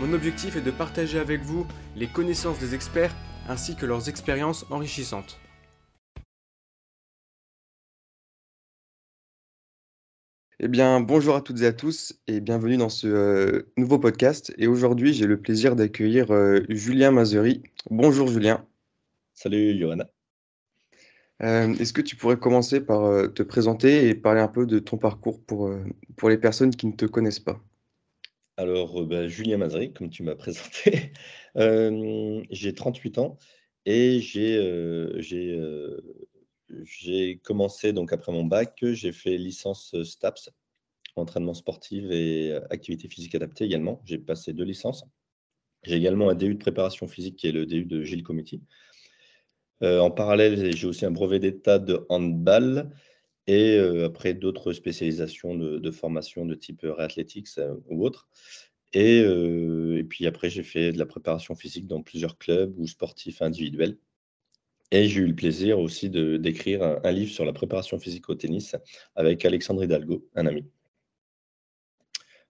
Mon objectif est de partager avec vous les connaissances des experts ainsi que leurs expériences enrichissantes. Eh bien, bonjour à toutes et à tous et bienvenue dans ce euh, nouveau podcast. Et aujourd'hui, j'ai le plaisir d'accueillir euh, Julien Mazery. Bonjour Julien. Salut Johanna. Euh, est-ce que tu pourrais commencer par te présenter et parler un peu de ton parcours pour, pour les personnes qui ne te connaissent pas? Alors, bah, Julien Mazery, comme tu m'as présenté, j'ai 38 ans et j'ai commencé donc après mon bac, j'ai fait licence STAPS, entraînement sportif et activité physique adaptée également. J'ai passé deux licences. J'ai également un DU de préparation physique qui est le DU de Gilles Comiti. en parallèle, j'ai aussi un brevet d'état de handball et après d'autres spécialisations de, formation de type réathletics ou autre. Et, puis après, j'ai fait de la préparation physique dans plusieurs clubs ou sportifs individuels. Et j'ai eu le plaisir aussi d'écrire un, un, livre sur la préparation physique au tennis avec Alexandre Hidalgo, un ami.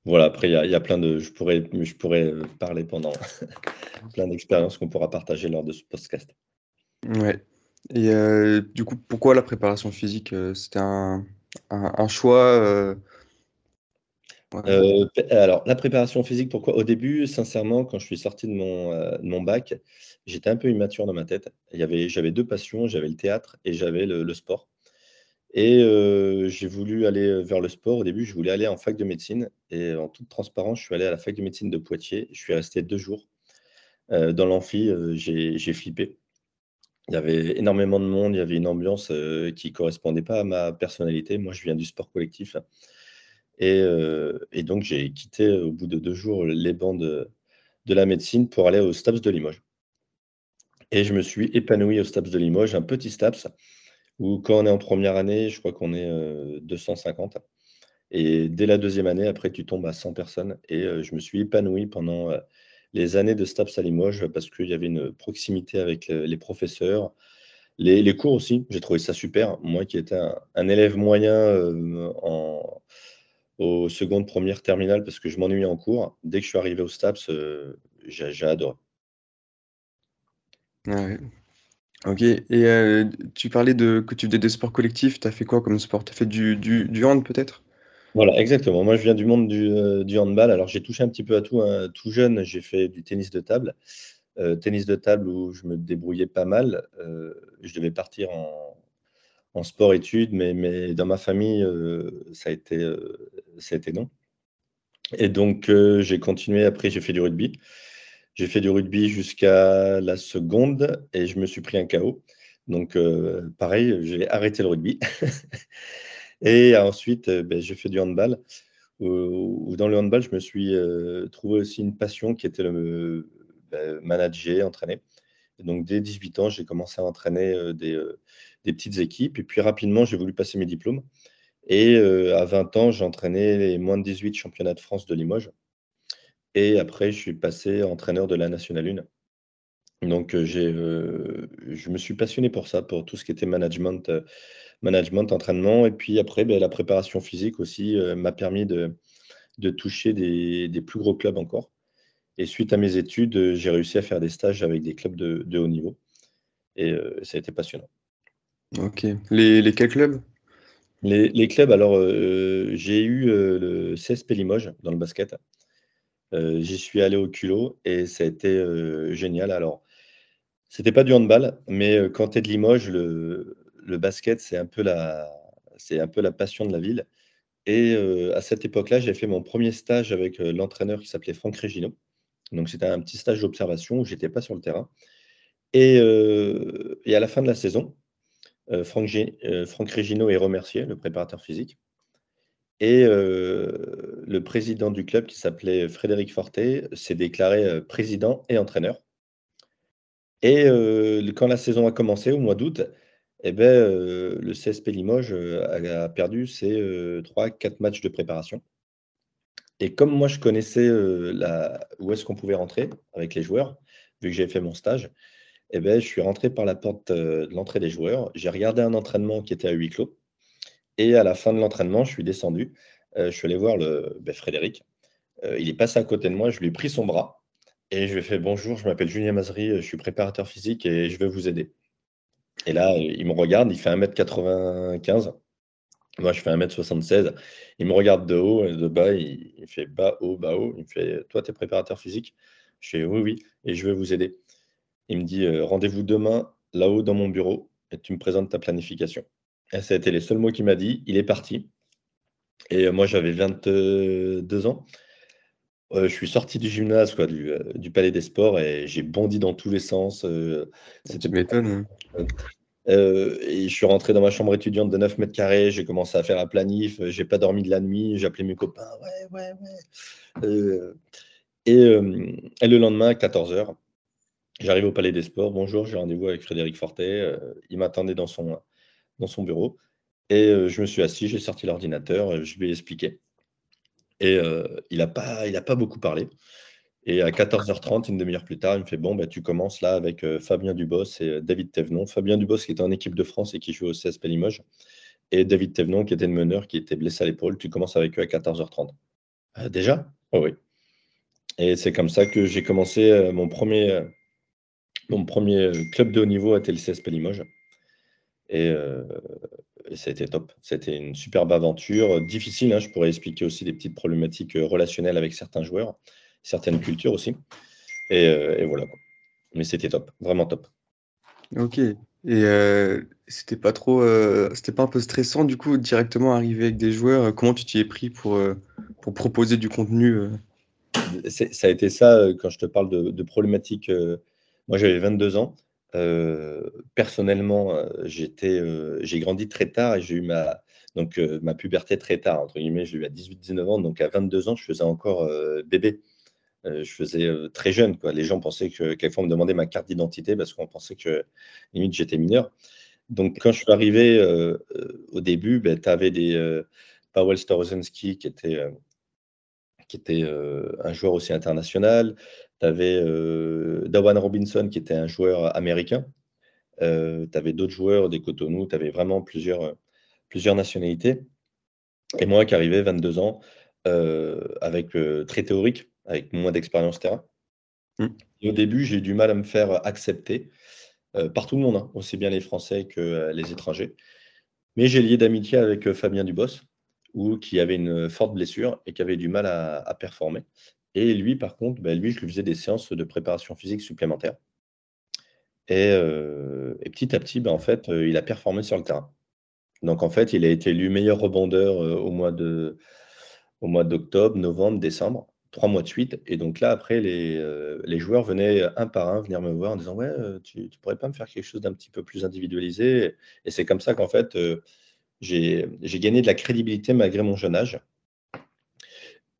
Voilà, après, il y, y, a plein de. Je pourrais, je pourrais parler pendant plein d'expériences qu'on pourra partager lors de ce podcast. Ouais. Et du coup, pourquoi la préparation physique? c'était un choix, alors la préparation physique, pourquoi? Au début, sincèrement, quand je suis sorti de mon, bac, j'étais un peu immature dans ma tête. J'avais deux passions, j'avais le théâtre et j'avais le sport et j'ai voulu aller, vers le sport. Au début, je voulais aller en fac de médecine et en toute transparence, je suis allé à la fac de médecine de Poitiers. Je suis resté deux jours. dans l'amphi, j'ai flippé. Il y avait énormément de monde, il y avait une ambiance qui ne correspondait pas à ma personnalité. Moi, je viens du sport collectif. Et, donc, j'ai quitté au bout de deux jours les bancs de, la médecine pour aller au STAPS de Limoges. Et je me suis épanoui au STAPS de Limoges, un petit STAPS, où quand on est en première année, je crois qu'on est 250. Et dès la deuxième année, après, tu tombes à 100 personnes. Et je me suis épanoui pendant les années de STAPS à Limoges parce qu'il y avait une proximité avec les professeurs. Les, cours aussi, j'ai trouvé ça super. Moi qui étais un, élève moyen euh, en, aux secondes, premières, terminales parce que je m'ennuyais en cours, dès que je suis arrivé au STAPS, euh, j'ai adoré. Ok, et euh, tu parlais de que tu faisais des sports collectifs, tu as fait quoi comme sport? Tu as fait du, du, du hand peut-être? Voilà, exactement. Moi, je viens du monde du, euh, handball. Alors, j'ai touché un petit peu à tout. Hein. Tout jeune, j'ai fait du tennis de table. Euh, tennis de table où je me débrouillais pas mal. Euh, je devais partir en, sport-études, mais, dans ma famille, ça, a été, ça a été non. Et donc, j'ai continué. Après, j'ai fait du rugby. J'ai fait du rugby jusqu'à la seconde et je me suis pris un KO. Donc, pareil, j'ai arrêté le rugby. Et ensuite, euh, ben, j'ai fait du handball. Où, dans le handball, je me suis euh, trouvé aussi une passion qui était le ben, manager, entraîner. donc, dès 18 ans, j'ai commencé à entraîner euh, des, petites équipes. Et puis, rapidement, j'ai voulu passer mes diplômes. Et à 20 ans, j'ai entraîné les moins de 18 championnats de France de Limoges. Et après, je suis passé entraîneur de la Nationale 1. Donc, j'ai, je me suis passionné pour ça, pour tout ce qui était management management, entraînement. Et puis après, ben, la préparation physique aussi euh, m'a permis de, de toucher des, des, plus gros clubs encore. Et suite à mes études, euh, j'ai réussi à faire des stages avec des clubs de, de haut niveau. Et euh, ça a été passionnant. Ok. Les, les quels clubs? Les, les, clubs, alors j'ai eu le CSP Limoges dans le basket. J'y suis allé au culot et ça a été génial. Alors, c'était pas du handball, mais quand tu es de Limoges, le, le basket, c'est un, peu la, passion de la ville. Et à cette époque-là, j'ai fait mon premier stage avec l'entraîneur qui s'appelait Franck Régino. Donc, c'était un petit stage d'observation où j'étais pas sur le terrain. Et, et, à la fin de la saison, Franck, Régino est remercié, le préparateur physique. Et le président du club, qui s'appelait Frédéric Forté, s'est déclaré président et entraîneur. Et quand la saison a commencé, au mois d'août, eh ben, le CSP Limoges a, perdu ses 3-4 matchs de préparation. Et comme moi, je connaissais la, où est-ce qu'on pouvait rentrer avec les joueurs, vu que j'avais fait mon stage, eh ben, je suis rentré par la porte de l'entrée des joueurs. J'ai regardé un entraînement qui était à huis clos. Et à la fin de l'entraînement, je suis descendu. je suis allé voir le, ben, Frédéric. il est passé à côté de moi. Je lui ai pris son bras. Et je lui ai fait Bonjour, je m'appelle Julien Mazery, je suis préparateur physique et je vais vous aider. Et là, il me regarde, il fait 1m95. Moi, je fais 1m76. Il me regarde de haut et de bas. Il, fait bas, haut, bas, haut. Il me fait Toi, tu es préparateur physique? Je fais Oui, oui, et je vais vous aider. Il me dit euh, Rendez-vous demain, là-haut, dans mon bureau, et tu me présentes ta planification. Et ça a été les seuls mots qu'il m'a dit. Il est parti. Et euh, moi, j'avais 22 ans. Euh, je suis sorti du gymnase, quoi, du, Palais des Sports, et j'ai bondi dans tous les sens. C'était m'étonnes. Hein. Euh, et je suis rentré dans ma chambre étudiante de 9 mètres carrés, j'ai commencé à faire un planif, j'ai pas dormi de la nuit, j'ai appelé mes copains, ouais, ouais, ouais. Euh, euh, et, le lendemain, à 14h, j'arrive au Palais des Sports. Bonjour, j'ai rendez-vous avec Frédéric Fortet. il m'attendait dans son, dans son bureau. Et je me suis assis, j'ai sorti l'ordinateur, je lui ai expliqué. Et il n'a pas, il a pas beaucoup parlé. Et à 14h30, une demi-heure plus tard, il me fait Bon, bah, tu commences là avec euh, Fabien Dubos et euh, David Thévenon. Fabien Dubos qui était en équipe de France et qui jouait au CSP Limoges. Et David Thévenon qui était le meneur, qui était blessé à l'épaule. Tu commences avec eux à 14h30. Euh, déjà? Oh, Oui. Et c'est comme ça que j'ai commencé mon, premier, mon premier club de haut niveau à le CSP Limoges. Et, et ça a été top. C'était une superbe aventure. Difficile, hein. je pourrais expliquer aussi des petites problématiques relationnelles avec certains joueurs certaines cultures aussi. Et, euh, voilà. Mais c'était top, vraiment top. Ok. Et euh, c'était pas trop, euh, c'était pas un peu stressant du coup directement arriver avec des joueurs? Comment tu t'y es pris pour, pour proposer du contenu Ça a été ça quand je te parle de, problématiques. moi j'avais 22 ans. Personnellement, j'étais, j'ai grandi très tard et j'ai eu ma, donc, ma puberté très tard, entre guillemets, j'ai eu à 18-19 ans, donc à 22 ans, je faisais encore bébé. Euh, je faisais euh, très jeune. Quoi. Les gens pensaient que quelquefois on me demandait ma carte d'identité parce qu'on pensait que limite j'étais mineur. Donc quand je suis arrivé euh, au début, ben, tu avais des Paweł Starozensky qui était, qui était un joueur aussi international. Tu avais Dawan Robinson qui était un joueur américain. tu avais d'autres joueurs des Cotonou. Tu avais vraiment plusieurs, plusieurs nationalités. Et moi qui arrivais 22 ans, avec très théorique, avec moins d'expérience terrain. Mmh. au début, j'ai eu du mal à me faire accepter euh, par tout le monde, hein, aussi bien les Français que euh, les étrangers. Mais j'ai lié d'amitié avec euh, Fabien Dubos, où, qui avait une forte blessure et qui avait du mal à, performer. Et lui, par contre, bah, lui, je lui faisais des séances de préparation physique supplémentaires. Et, petit à petit, bah, en fait, il a performé sur le terrain. Donc, en fait, il a été élu meilleur rebondeur au mois de, d'octobre, novembre, décembre trois mois de suite. Et donc là, après, les, les, joueurs venaient un par un venir me voir en disant Ouais, tu, tu pourrais pas me faire quelque chose d'un petit peu plus individualisé? Et c'est comme ça qu'en fait, j'ai gagné de la crédibilité malgré mon jeune âge.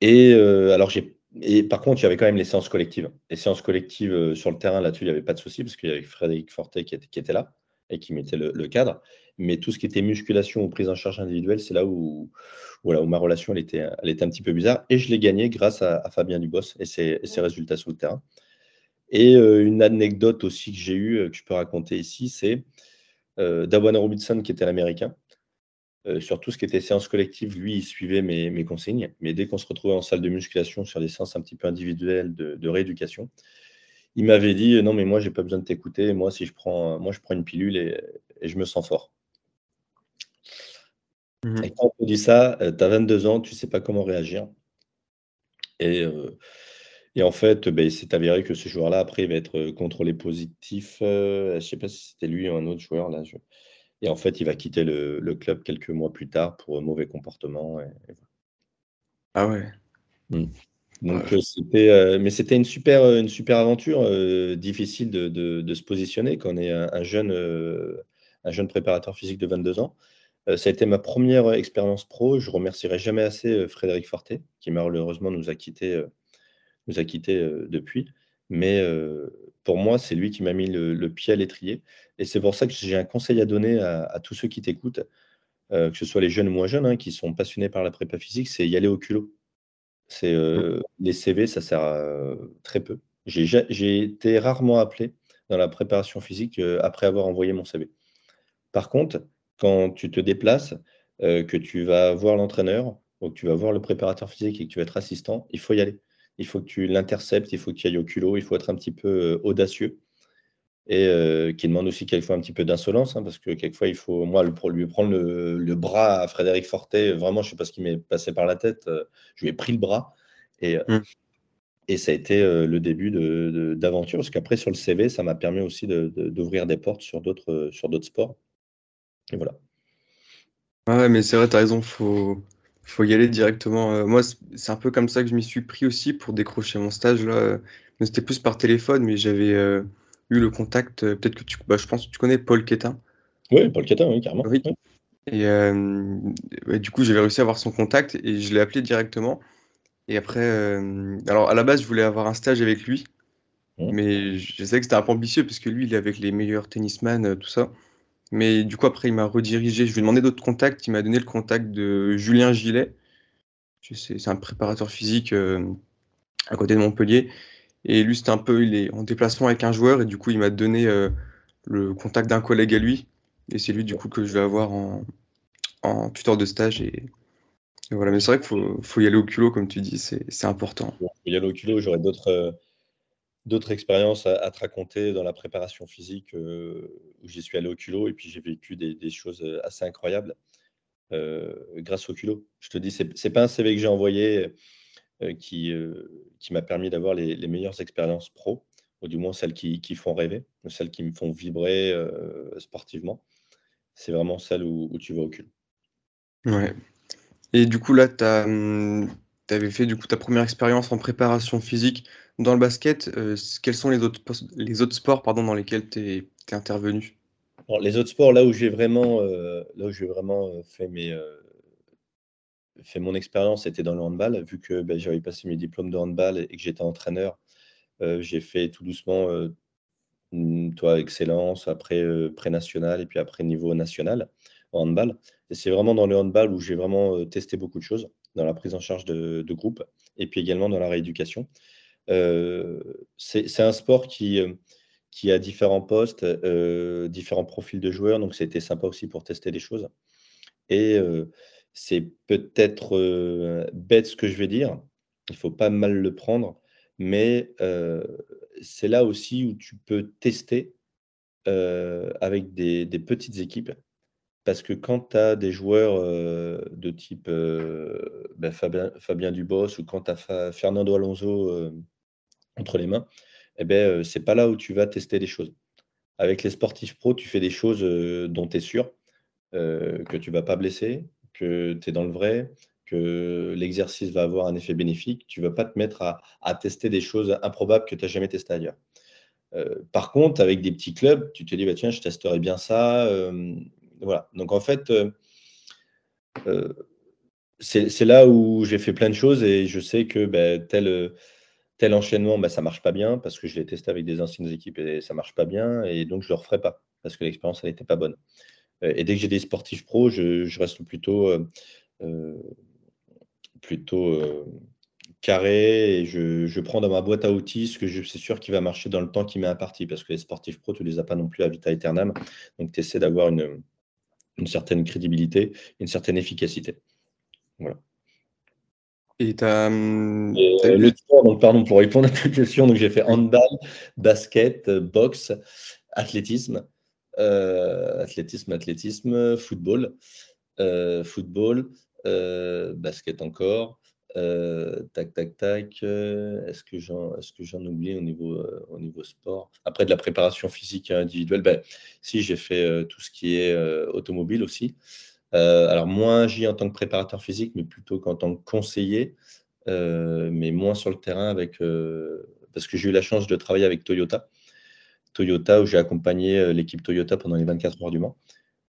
Et alors, j'ai. Et par contre, il y avait quand même les séances collectives. Les séances collectives sur le terrain, là-dessus, il n'y avait pas de souci parce qu'il y avait Frédéric Fortet qui était, qui était là et qui mettait le, cadre. Mais tout ce qui était musculation ou prise en charge individuelle, c'est là où, voilà, où ma relation elle était, elle était un petit peu bizarre. Et je l'ai gagné grâce à, Fabien Dubos et ses, ses, résultats sur le terrain. Et euh, une anecdote aussi que j'ai eue, euh, que je peux raconter ici, c'est euh, Dawan Robinson, qui était l'américain. Euh, sur tout ce qui était séance collective, lui, il suivait mes, mes consignes. Mais dès qu'on se retrouvait en salle de musculation sur des séances un petit peu individuelles de, de rééducation, il m'avait dit non mais moi j'ai pas besoin de t'écouter. Moi si je prends moi je prends une pilule et, je me sens fort. Mmh et quand on te dit ça euh, tu as 22 ans tu sais pas comment réagir. Et, euh, et en fait ben, il s'est avéré que ce joueur là après il va être contrôlé positif je sais pas si c'était lui ou un autre joueur là et en fait il va quitter le, club quelques mois plus tard pour mauvais comportement ah ouais mmh. Donc, euh, c'était, euh, mais c'était une super, euh, une super aventure, difficile de, de, se positionner quand on est un, jeune, un jeune préparateur physique de 22 ans. ça a été ma première expérience pro. Je remercierai jamais assez Frédéric Forté, qui malheureusement nous a quittés, nous a quittés depuis. Mais pour moi, c'est lui qui m'a mis le, pied à l'étrier. Et c'est pour ça que j'ai un conseil à donner à, tous ceux qui t'écoutent, que ce soit les jeunes ou moins jeunes, hein, qui sont passionnés par la prépa physique, c'est y aller au culot. C'est mmh. les CV, ça sert à très peu. J'ai été rarement appelé dans la préparation physique après avoir envoyé mon CV. Par contre, quand tu te déplaces, que tu vas voir l'entraîneur, ou que tu vas voir le préparateur physique et que tu vas être assistant, il faut y aller. Il faut que tu l'interceptes, il faut que tu ailles au culot, il faut être un petit peu audacieux. Et qui demande aussi quelquefois un petit peu d'insolence, hein, parce que quelquefois, il faut, moi, pour lui prendre le, bras à Frédéric Fortet, vraiment, je ne sais pas ce qui m'est passé par la tête, je lui ai pris le bras. Et, mmh. et ça a été le début d'aventure, parce qu'après, sur le CV, ça m'a permis aussi d'ouvrir des portes sur d'autres sports. Et voilà. Ouais, mais c'est vrai, tu as raison, faut, faut y aller directement. moi, c'est un peu comme ça que je m'y suis pris aussi pour décrocher mon stage là. C'était plus par téléphone, mais j'avais eu le contact. Peut-être que tu, bah, je pense que tu connais Paul Quétin. Oui, Paul Quétin, oui, carrément. Oui. Et, du coup, j'avais réussi à avoir son contact et je l'ai appelé directement. Et après, alors à la base, je voulais avoir un stage avec lui, mmh. mais je sais que c'était un peu ambitieux parce que lui, il est avec les meilleurs tennisman, tout ça. Mais du coup, après, il m'a redirigé. Je lui ai demandé d'autres contacts. Il m'a donné le contact de Julien Gillet. C'est un préparateur physique euh, à côté de Montpellier. Et lui, c'était un peu, il est en déplacement avec un joueur. Et du coup, il m'a donné euh, le contact d'un collègue à lui. Et c'est lui, du coup, que je vais avoir en, tuteur de stage. Et, voilà. Mais c'est vrai qu'il faut, y aller au culot, comme tu dis. C'est important. Il faut y aller au culot. J'aurais d'autres. D'autres expériences à, te raconter dans la préparation physique euh, où j'y suis allé au culot et puis j'ai vécu des, choses euh, assez incroyables euh, grâce au culot. Je te dis, ce n'est pas un CV que j'ai envoyé qui, m'a permis d'avoir les, meilleures expériences pro, ou du moins celles qui, font rêver, celles qui me font vibrer sportivement. C'est vraiment celle où, où, tu vas au culot. Ouais. Et du coup, là, tu as, hum, tu avais fait du coup ta première expérience en préparation physique dans le basket. Euh, quels sont les autres, les autres sports pardon, dans lesquels tu es, intervenu? Les autres sports, là où j'ai vraiment, euh, là où vraiment euh, fait, mes, fait mon expérience, c'était dans le handball. Vu que ben, j'avais passé mes diplômes de handball et que j'étais entraîneur, j'ai fait tout doucement, toi, excellence, après pré-national et puis après niveau national en handball. Et c'est vraiment dans le handball où j'ai vraiment testé beaucoup de choses dans la prise en charge de, groupe et puis également dans la rééducation. Euh, c'est un sport qui, euh, a différents postes, euh, différents profils de joueurs, donc c'était sympa aussi pour tester des choses. Et c'est peut-être bête ce que je vais dire, il ne faut pas mal le prendre, mais c'est là aussi où tu peux tester avec des, petites équipes parce que quand tu as des joueurs de type ben, Fabien, Dubos ou quand tu as Fernando Alonso entre les mains, eh ben, ce n'est pas là où tu vas tester des choses. Avec les sportifs pro, tu fais des choses dont tu es sûr que tu vas pas blesser, que tu es dans le vrai, que l'exercice va avoir un effet bénéfique. Tu vas pas te mettre à, tester des choses improbables que tu n'as jamais testées ailleurs. par contre, avec des petits clubs, tu te dis, bah, tiens, je testerai bien ça, voilà. Donc en fait, euh, euh, c'est là où j'ai fait plein de choses et je sais que ben, tel, tel enchaînement, ben, ça ne marche pas bien parce que je l'ai testé avec des anciennes équipes et ça ne marche pas bien et donc je ne le referai pas parce que l'expérience n'était pas bonne. Euh, et dès que j'ai des sportifs pros, je, reste plutôt, plutôt carré et je, prends dans ma boîte à outils ce que je suis sûr qui va marcher dans le temps qui m'est imparti parce que les sportifs pros, tu ne les as pas non plus à vita aeternam. Donc tu essaies d'avoir une, une certaine crédibilité, une certaine efficacité. Voilà. Et as. Hum, euh, le sport, donc, pardon, pour répondre à ta question, donc j'ai fait handball, basket, boxe, athlétisme, euh, athlétisme, athlétisme, football, euh, football, basket encore, euh, tac, tac, tac. Euh, est-ce que j'en, j'en oublie au niveau, euh, au niveau sport? Après de la préparation physique individuelle, ben, si j'ai fait tout ce qui est automobile aussi. alors moins j'y en tant que préparateur physique, mais plutôt qu'en tant que conseiller, mais moins sur le terrain avec, parce que j'ai eu la chance de travailler avec Toyota. Toyota où j'ai accompagné l'équipe Toyota pendant les 24 heures du Mans.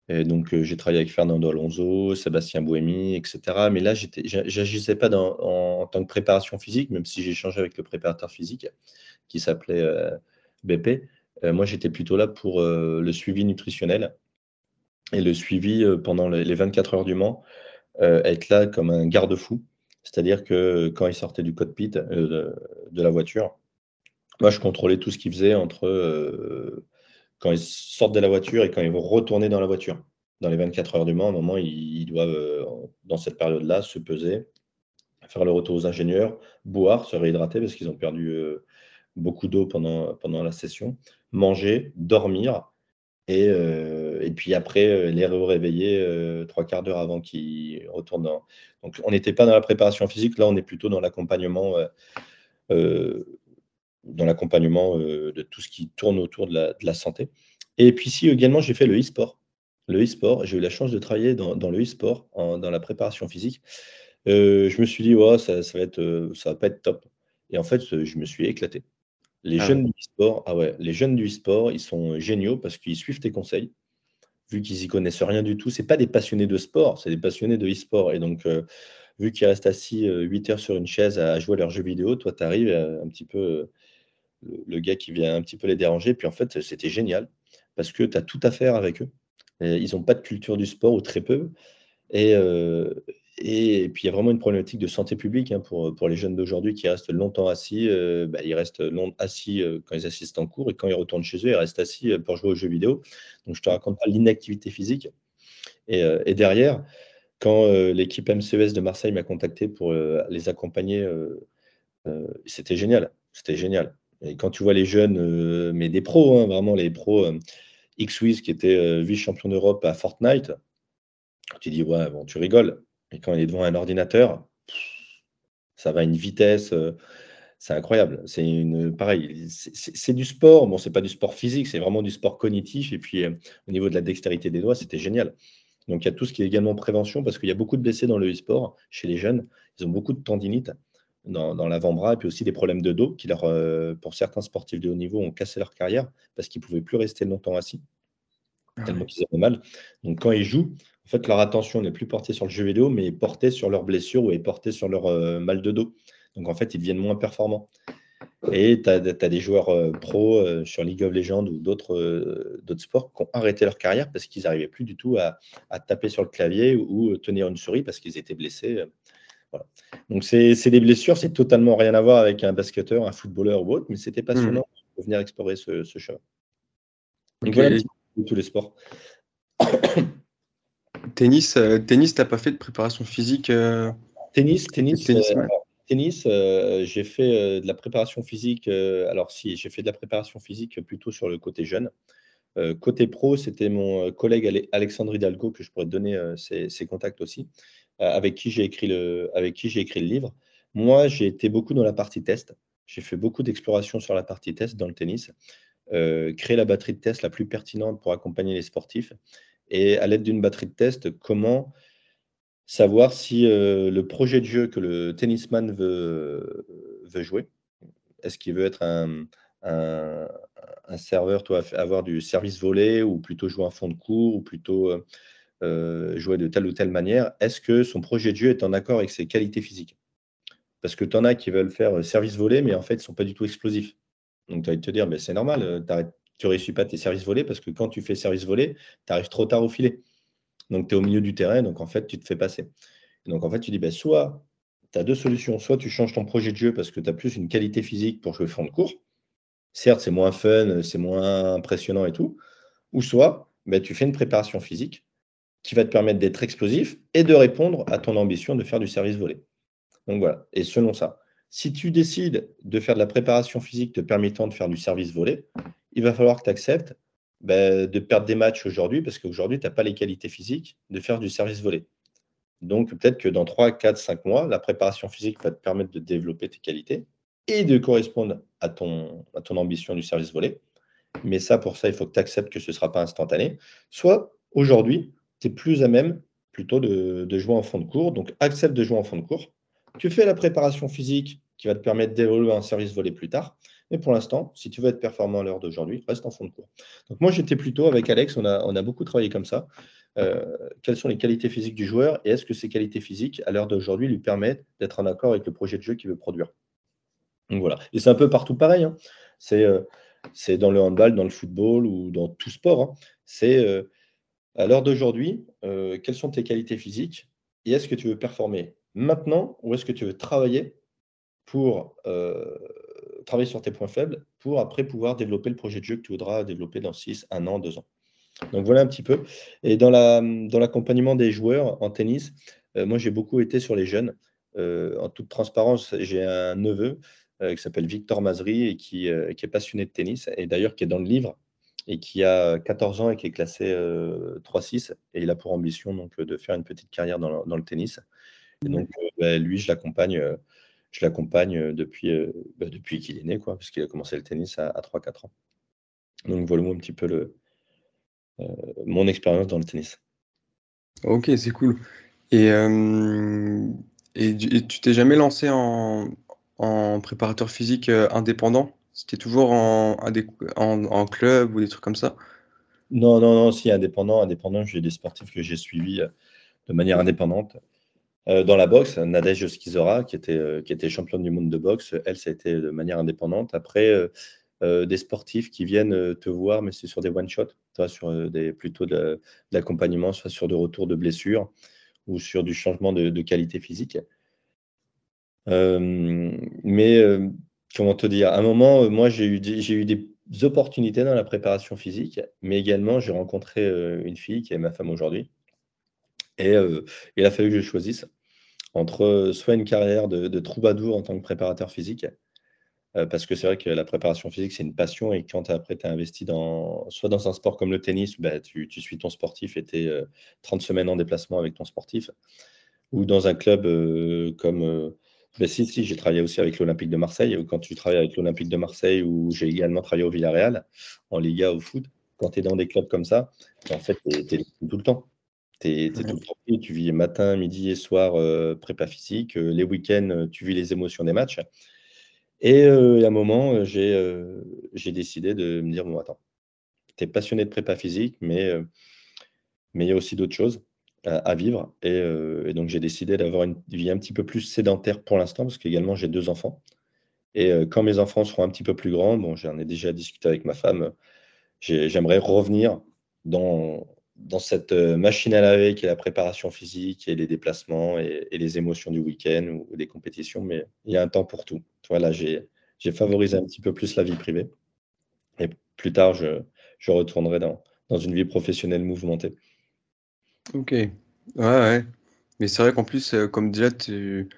Donc, j'ai travaillé avec Fernando Alonso, Sébastien Buemi, etc. Mais là, je n'agissais pas en, tant que préparation physique, même si j'ai échangé avec le préparateur physique qui s'appelait BP. moi, j'étais plutôt là pour le suivi nutritionnel et le suivi pendant les 24 heures du Mans, être là comme un garde-fou. C'est-à-dire que quand il sortait du cockpit de, la voiture, moi, je contrôlais tout ce qu'il faisait entre quand ils sortent de la voiture et quand ils vont retourner dans la voiture. Dans les 24 heures du Mans, à un moment, ils, doivent, euh, dans cette période-là, se peser, faire le retour aux ingénieurs, boire, se réhydrater parce qu'ils ont perdu euh, beaucoup d'eau pendant, pendant la session, manger, dormir. Et, euh, et puis après, les réveiller trois quarts d'heure avant qu'ils retournent dans. Donc, on n'était pas dans la préparation physique, là, on est plutôt dans l'accompagnement dans l'accompagnement euh, de tout ce qui tourne autour de la, santé. Et puis ici également, j'ai fait le e-sport. Le e-sport, j'ai eu la chance de travailler dans, le e-sport, dans la préparation physique. Euh, je me suis dit, ouais, ça, ça va être, euh, ça va pas être top. Et en fait, je me suis éclaté. Les ah jeunes du e-sport, ah ouais, les jeunes du e-sport, ils sont géniaux parce qu'ils suivent tes conseils, vu qu'ils y connaissent rien du tout. C'est pas des passionnés de sport, c'est des passionnés de e-sport. Et donc, vu qu'ils restent assis 8 heures sur une chaise à, jouer à leurs jeux vidéo, toi, tu arrives un petit peu le, gars qui vient un petit peu les déranger. Puis en fait, c'était génial parce que tu as tout à faire avec eux. ils n'ont pas de culture du sport ou très peu. Et, euh, et, puis il y a vraiment une problématique de santé publique hein, pour, pour les jeunes d'aujourd'hui qui restent longtemps assis. Euh, bah, ils restent assis euh, quand ils assistent en cours et quand ils retournent chez eux, ils restent assis pour jouer aux jeux vidéo. Donc je te raconte pas l'inactivité physique. Et, et, derrière, quand l'équipe MCES de Marseille m'a contacté pour les accompagner, c'était génial. C'était génial. Et quand tu vois les jeunes, euh, mais des pros, hein, vraiment les pros, euh, X-Wiz qui était euh, vice-champion d'Europe à Fortnite, tu dis, ouais, bon, tu rigoles. Et quand il est devant un ordinateur, ça va à une vitesse, c'est incroyable. C'est une, pareil, c'est du sport. Bon, c'est pas du sport physique, c'est vraiment du sport cognitif. Et puis, au niveau de la dextérité des doigts, c'était génial. Donc, il y a tout ce qui est également prévention, parce qu'il y a beaucoup de blessés dans le e-sport chez les jeunes. Ils ont beaucoup de tendinite dans, l'avant-bras, et puis aussi des problèmes de dos qui, leur, euh, pour certains sportifs de haut niveau, ont cassé leur carrière parce qu'ils ne pouvaient plus rester longtemps assis, ah tellement qu'ils avaient mal. Donc quand ils jouent, en fait, leur attention n'est plus portée sur le jeu vidéo, mais est portée sur leurs blessures ou est portée sur leur euh, mal de dos. Donc en fait, ils deviennent moins performants. Et tu as, des joueurs euh, pros sur League of Legends ou d'autres sports qui ont arrêté leur carrière parce qu'ils n'arrivaient plus du tout à, à, taper sur le clavier ou, ou tenir une souris parce qu'ils étaient blessés donc, c'est des blessures, c'est totalement rien à voir avec un basketteur, un footballeur ou autre, mais c'était passionnant mmh. de venir explorer ce, ce chemin. Donc, voilà tous les sports. tennis, euh, tennis, tu n'as pas fait de préparation physique euh, Tennis, tennis, tennis, euh, tennis j'ai fait de la préparation physique. alors, si, j'ai fait de la préparation physique plutôt sur le côté jeune. côté pro, c'était mon collègue Alexandre Hidalgo, que je pourrais te donner ses, ses, contacts aussi, avec qui j'ai écrit, le, avec qui j'ai écrit le livre. Moi, j'ai été beaucoup dans la partie test. J'ai fait beaucoup d'exploration sur la partie test dans le tennis. Euh, créer la batterie de test la plus pertinente pour accompagner les sportifs. Et à l'aide d'une batterie de test, comment savoir si euh, le projet de jeu que le tennisman veut, veut jouer, est-ce qu'il veut être un, un, serveur, avoir du service volé ou plutôt jouer un fond de cours ou plutôt euh, jouer de telle ou telle manière, est-ce que son projet de jeu est en accord avec ses qualités physiques? Parce que tu en as qui veulent faire euh, service volé, mais en fait, ils ne sont pas du tout explosifs. Donc, tu vas te dire, c'est normal, euh, tu ne réussis pas tes services volés parce que quand tu fais service volé, tu arrives trop tard au filet. Donc, tu es au milieu du terrain, donc en fait, tu te fais passer. donc, en fait, tu dis, ben, soit tu as deux solutions. Soit tu changes ton projet de jeu parce que tu as plus une qualité physique pour jouer fond de cours. Certes, c'est moins fun, c'est moins impressionnant et tout. Ou soit ben, tu fais une préparation physique qui va te permettre d'être explosif et de répondre à ton ambition de faire du service volé. Donc voilà, et selon ça, si tu décides de faire de la préparation physique te permettant de faire du service volé, il va falloir que tu acceptes ben, de perdre des matchs aujourd'hui parce qu'aujourd'hui, tu n'as pas les qualités physiques de faire du service volé. Donc peut-être que dans 3, 4, 5 mois, la préparation physique va te permettre de développer tes qualités et de correspondre à ton, à ton ambition du service volé. Mais ça, pour ça, il faut que tu acceptes que ce ne sera pas instantané. Soit aujourd'hui, tu es plus à même plutôt de, jouer en fond de cours. Donc, accepte de jouer en fond de cours. Tu fais la préparation physique qui va te permettre d'évoluer un service volé plus tard. Mais pour l'instant, si tu veux être performant à l'heure d'aujourd'hui, reste en fond de cours. Donc moi, j'étais plutôt avec Alex, on a, beaucoup travaillé comme ça. quelles sont les qualités physiques du joueur et est-ce que ces qualités physiques, à l'heure d'aujourd'hui, lui permettent d'être en accord avec le projet de jeu qu'il veut produire? Donc voilà. Et c'est un peu partout pareil. Hein. C'est dans le handball, dans le football ou dans tout sport. Hein. C'est à l'heure d'aujourd'hui, quelles sont tes qualités physiques et est-ce que tu veux performer maintenant ou est-ce que tu veux travailler pour travailler sur tes points faibles pour après pouvoir développer le projet de jeu que tu voudras développer dans 6, 1 an, 2 ans? Donc voilà un petit peu. Et dans l'accompagnement des joueurs en tennis, moi j'ai beaucoup été sur les jeunes. en toute transparence, j'ai un neveu qui s'appelle Victor Mazri et qui, est passionné de tennis et d'ailleurs qui est dans le livre et qui a 14 ans et qui est classé 3-6 et il a pour ambition donc, de faire une petite carrière dans le, dans le tennis. Et donc bah, lui, je l'accompagne je l'accompagne depuis, bah, depuis qu'il est né, quoi, parce qu'il a commencé le tennis à, 3-4 ans. Donc voilà un petit peu le, mon expérience dans le tennis. Ok, c'est cool. Et, et, tu t'es jamais lancé en, en préparateur physique indépendant? C'était toujours en, club ou des trucs comme ça? Non, non, non, si, indépendant. Indépendant, j'ai des sportifs que j'ai suivis de manière indépendante. Euh, dans la boxe, Nadège Skizora, qui était, euh, qui était championne du monde de boxe, elle, ça a été de manière indépendante. Après, euh, des sportifs qui viennent te voir, mais c'est sur des one-shots, sur des, plutôt de, l'accompagnement, soit sur de retour de blessures ou sur du changement de, qualité physique. mais comment te dire, à un moment, moi, j'ai eu, j'ai eu des opportunités dans la préparation physique, mais également, j'ai rencontré une fille qui est ma femme aujourd'hui. Et il a fallu que je choisisse entre soit une carrière de, troubadour en tant que préparateur physique, parce que c'est vrai que la préparation physique, c'est une passion, et quand après tu es investi dans, soit dans un sport comme le tennis, bah, tu, suis ton sportif et tu es 30 semaines en déplacement avec ton sportif, ou dans un club comme... Ben si, si, j'ai travaillé aussi avec l'Olympique de Marseille. Quand tu travailles avec l'Olympique de Marseille, ou j'ai également travaillé au Villarreal, en Liga, au foot, quand tu es dans des clubs comme ça, en fait, tu es, tout le temps. Tu es, tout le tu vis matin, midi et soir prépa physique. les week-ends, tu vis les émotions des matchs. Et à un moment, j'ai décidé de me dire, bon, attends, tu es passionné de prépa physique, mais mais il y a aussi d'autres choses à, vivre. Et, donc, j'ai décidé d'avoir une vie un petit peu plus sédentaire pour l'instant, parce qu'également, j'ai deux enfants. Et quand mes enfants seront un petit peu plus grands, bon, j'en ai déjà discuté avec ma femme, j'aimerais revenir dans, dans cette euh, machine à laver qui est la préparation physique et les déplacements et, les émotions du week-end ou, des compétitions, mais il y a un temps pour tout. Voilà, j'ai favorisé un petit peu plus la vie privée. Et plus tard, je, je retournerai dans, dans, une vie professionnelle mouvementée. Ok, ouais, ouais. Mais c'est vrai qu'en plus, euh, comme déjà, tu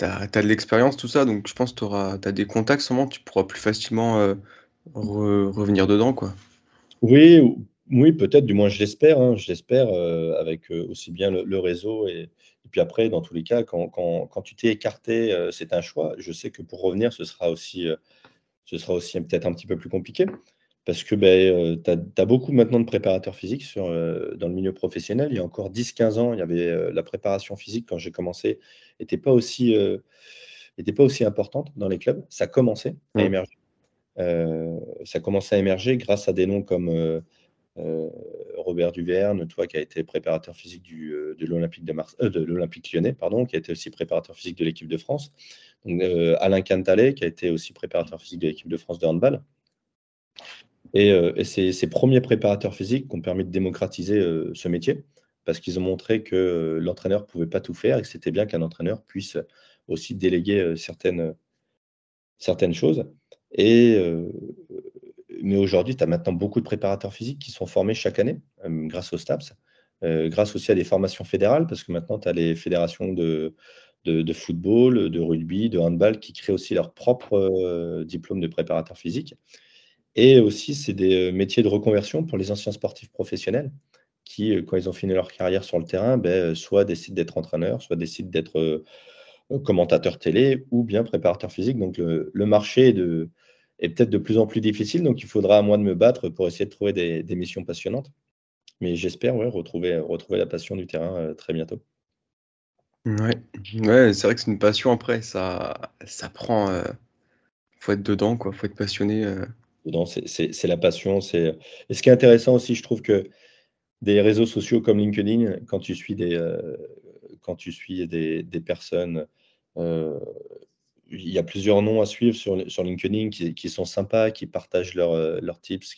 as, de l'expérience, tout ça, donc je pense que tu as des contacts, sûrement, tu pourras plus facilement euh, revenir dedans, quoi. Oui, oui, peut-être, du moins je l'espère, hein, je l'espère, euh, avec aussi bien le, réseau et, puis après, dans tous les cas, quand, tu t'es écarté, c'est un choix. Je sais que pour revenir, ce sera aussi, ce sera aussi peut-être un petit peu plus compliqué parce que ben, tu as, beaucoup maintenant de préparateurs physiques sur, dans le milieu professionnel. Il y a encore 10-15 ans, il y avait la préparation physique quand j'ai commencé, n'était pas aussi était pas aussi importante dans les clubs. Ça commençait à émerger. ça commençait à émerger grâce à des noms comme euh, Robert Duverne, toi qui a été préparateur physique du, euh, de l'Olympique de, euh, de l'Olympique lyonnais, pardon, qui a été aussi préparateur physique de l'équipe de France. Donc, Alain Cantalet, qui a été aussi préparateur physique de l'équipe de France de handball. Et, c'est ces premiers préparateurs physiques qui ont permis de démocratiser ce métier, parce qu'ils ont montré que l'entraîneur ne pouvait pas tout faire et que c'était bien qu'un entraîneur puisse aussi déléguer certaines, certaines choses. Et mais aujourd'hui, tu as maintenant beaucoup de préparateurs physiques qui sont formés chaque année euh, grâce au STAPS, euh, grâce aussi à des formations fédérales, parce que maintenant, tu as les fédérations de, de, football, de rugby, de handball qui créent aussi leur propre euh, diplôme de préparateur physique. Et aussi, c'est des métiers de reconversion pour les anciens sportifs professionnels qui, quand ils ont fini leur carrière sur le terrain, ben, soit décident d'être entraîneurs, soit décident d'être commentateurs télé ou bien préparateurs physiques. Donc, le, marché est peut-être de plus en plus difficile. Donc, il faudra à moi de me battre pour essayer de trouver des, missions passionnantes. Mais j'espère retrouver, retrouver la passion du terrain euh, très bientôt. Ouais, ouais c'est vrai que c'est une passion après. Ça, ça prend. Il euh, faut être dedans, quoi. faut être passionné. Euh. Dedans, c'est la passion. Et ce qui est intéressant aussi, je trouve que des réseaux sociaux comme LinkedIn, quand tu suis des, quand tu suis des, personnes, il y a plusieurs noms à suivre sur, sur LinkedIn qui, sont sympas, qui partagent leurs tips.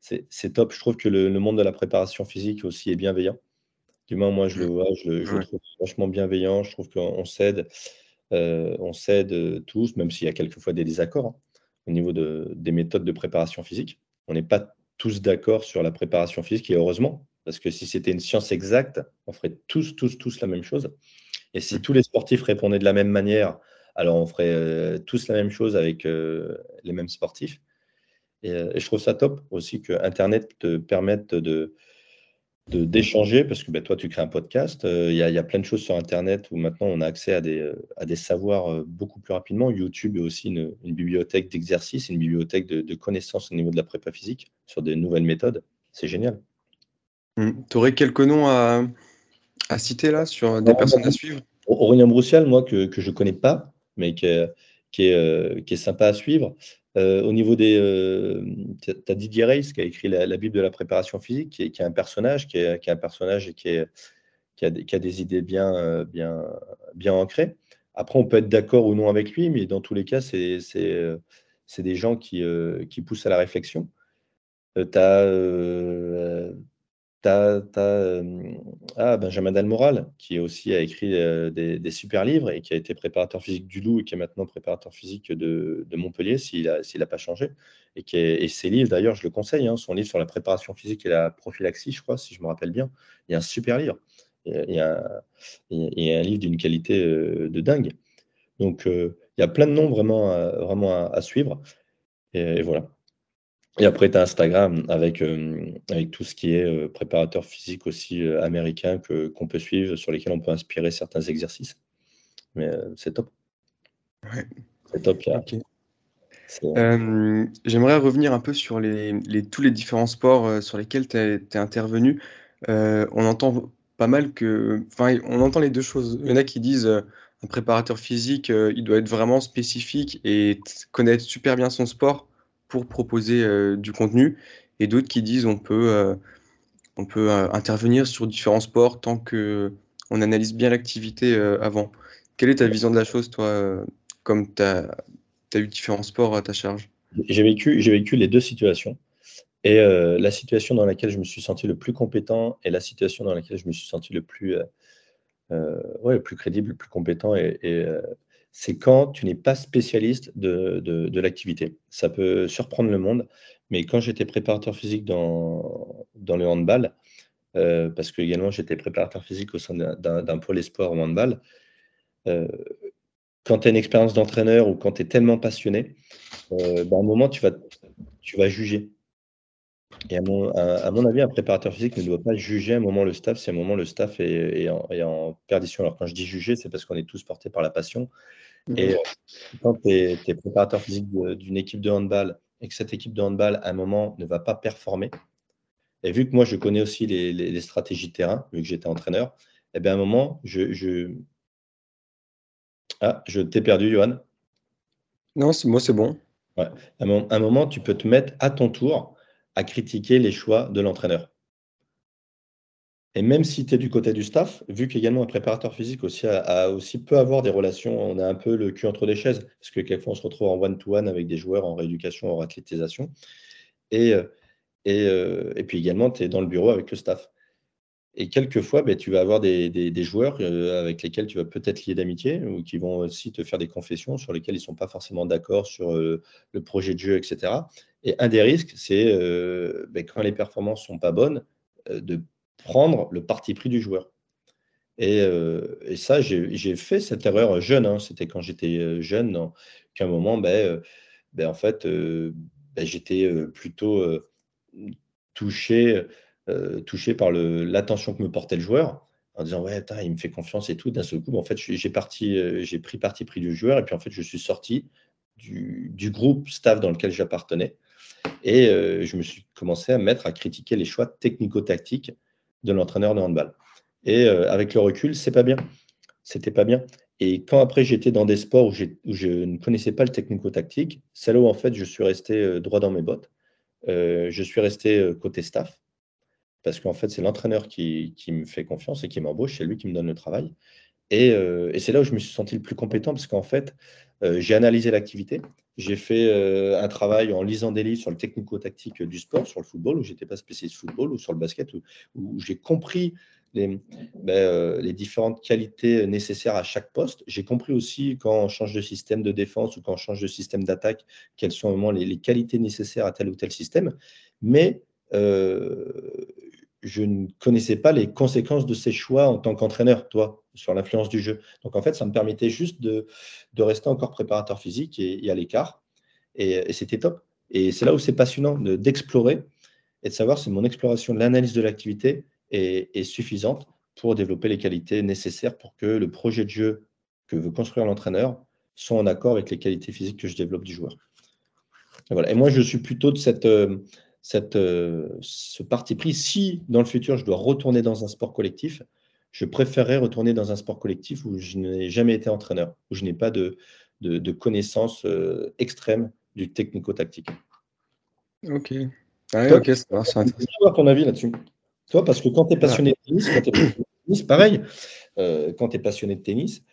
C'est top. Je trouve que le, monde de la préparation physique aussi est bienveillant. Du moins, moi, je le vois, je, le trouve vachement bienveillant. Je trouve qu'on s'aide, on s'aide tous, même s'il y a quelquefois des désaccords hein, au niveau de, des méthodes de préparation physique. On n'est pas tous d'accord sur la préparation physique, et heureusement, parce que si c'était une science exacte, on ferait tous, tous, tous la même chose. Et si mmh. tous les sportifs répondaient de la même manière, alors on ferait euh, tous la même chose avec euh, les mêmes sportifs. Euh, et, je trouve ça top aussi que Internet te permette de, d'échanger, parce que ben, toi, tu crées un podcast. Il y, a plein de choses sur Internet où maintenant on a accès à des, à des savoirs beaucoup plus rapidement. YouTube est aussi une, bibliothèque d'exercices, une bibliothèque de, connaissances au niveau de la prépa physique sur des nouvelles méthodes. C'est génial. Mmh. Tu aurais quelques noms à, à, citer là sur des personnes à suivre? Aurélien Broussial, moi, que, que je ne connais pas, mais qui est, qui est, qui est sympa à suivre. Euh, au niveau des. Euh, tu as Didier Reis qui a écrit la, Bible de la préparation physique, qui est, qui un personnage, qui est, un personnage est, qui, a, des idées bien, euh, bien ancrées. Après, on peut être d'accord ou non avec lui, mais dans tous les cas, c'est des gens qui, qui poussent à la réflexion. tu as tu ah, Benjamin Dalmoral, qui aussi a écrit des, super livres et qui a été préparateur physique du Loup et qui est maintenant préparateur physique de, Montpellier, s'il n'a pas changé. Et, qui et ses livres, d'ailleurs, je le conseille, hein, son livre sur la préparation physique et la prophylaxie, je crois, si je me rappelle bien. Il y a un super livre. Il y a, un livre d'une qualité de dingue. Donc, il y a plein de noms vraiment, vraiment à, suivre. et voilà. Et après, tu as Instagram avec, euh, avec tout ce qui est euh, préparateur physique aussi euh, américain que, qu'on peut suivre, sur lesquels on peut inspirer certains exercices. Mais c'est top. Ouais. C'est top, J'aimerais revenir un peu sur les, les, tous les différents sports sur lesquels tu es intervenu. on entend pas mal que. Enfin, on entend les deux choses. Il y en a qui disent un préparateur physique, il doit être vraiment spécifique et connaître super bien son sport pour proposer euh, du contenu et d'autres qui disent on peut, euh, on peut euh, intervenir sur différents sports tant que on analyse bien l'activité avant. Quelle est ta vision de la chose, toi, comme tu as, eu différents sports à ta charge? J'ai vécu, vécu les deux situations. Et la situation dans laquelle je me suis senti le plus compétent et la situation dans laquelle je me suis senti le plus, ouais, plus crédible, le plus compétent et, c'est quand tu n'es pas spécialiste de, l'activité. Ça peut surprendre le monde, mais quand j'étais préparateur physique dans, le handball, euh, parce que également j'étais préparateur physique au sein d'un pôle espoir au handball, euh, quand tu as une expérience d'entraîneur ou quand tu es tellement passionné, euh, ben, à un moment, tu vas, juger. Et à mon, avis, un préparateur physique ne doit pas juger à un moment le staff à un moment le staff est, en, est en, perdition. Alors quand je dis juger, c'est parce qu'on est tous portés par la passion et mmh. quand tu es, préparateur physique d'une équipe de handball et que cette équipe de handball, à un moment, ne va pas performer, et vu que moi, je connais aussi les, stratégies de terrain, vu que j'étais entraîneur, et eh bien à un moment, je. je... Ah, je t'ai perdu, Johan. Non, moi, c'est bon. Ouais. À un moment, tu peux te mettre à ton tour à critiquer les choix de l'entraîneur. Et même si tu es du côté du staff, vu qu'également un préparateur physique aussi, a, aussi peut avoir des relations, on a un peu le cul entre des chaises, parce que quelquefois on se retrouve en one-to-one avec des joueurs en rééducation, en athlétisation. Et, euh, et, euh, et puis également, tu es dans le bureau avec le staff. Et quelquefois, ben, tu vas avoir des, des, joueurs euh, avec lesquels tu vas peut-être lier d'amitié ou qui vont aussi te faire des confessions sur lesquelles ils ne sont pas forcément d'accord sur le projet de jeu, etc. Et un des risques, c'est ben, quand les performances ne sont pas bonnes, de prendre le parti pris du joueur. Et, euh, et ça, j'ai fait cette erreur jeune. Hein. C'était quand j'étais euh, jeune, qu'à un moment, ben, euh, ben, en fait, ben, j'étais plutôt touché, touché par l'attention que me portait le joueur, en disant ouais, il me fait confiance et tout. D'un seul coup, ben, en fait, j'ai j'ai pris parti pris du joueur, et puis en fait, je suis sorti du, du groupe staff dans lequel j'appartenais, et je me suis commencé à mettre à critiquer les choix technico-tactiques de l'entraîneur de handball. Et euh, avec le recul, c'est pas bien. C'était pas bien. Et quand après j'étais dans des sports où, je ne connaissais pas le technico-tactique, c'est là où en fait je suis resté euh, droit dans mes bottes. Euh, je suis resté côté staff parce qu'en fait, c'est l'entraîneur qui, me fait confiance et qui m'embauche, c'est lui qui me donne le travail. Et, et c'est là où je me suis senti le plus compétent, parce qu'en fait, j'ai analysé l'activité, j'ai fait un travail en lisant des livres sur le technico-tactique du sport, sur le football, où j'étais pas spécialiste football, ou sur le basket, où, j'ai compris les, ben, les, différentes qualités nécessaires à chaque poste. J'ai compris aussi quand on change de système de défense ou quand on change de système d'attaque, quelles sont vraiment les, les, qualités nécessaires à tel ou tel système. Mais je ne connaissais pas les conséquences de ces choix en tant qu'entraîneur, toi, sur l'influence du jeu. Donc, en fait, ça me permettait juste de, de rester encore préparateur physique et, à l'écart. Et, c'était top. Et c'est là où c'est passionnant d'explorer et de savoir si mon exploration l'analyse de l'activité est, suffisante pour développer les qualités nécessaires pour que le projet de jeu que veut construire l'entraîneur soit en accord avec les qualités physiques que je développe du joueur. Et, voilà. et moi, je suis plutôt de cette, euh, cette, euh, ce parti pris. Si dans le futur, je dois retourner dans un sport collectif, je préférerais retourner dans un sport collectif où je n'ai jamais été entraîneur, où je n'ai pas de, de, connaissances euh, extrêmes du technico-tactique. Ok. Ah ok, ça va, c'est intéressant. ton avis là-dessus. Toi, parce que quand tu es passionné de tennis, quand tu es passionné de tennis, pareil, euh, quand tu es passionné de tennis,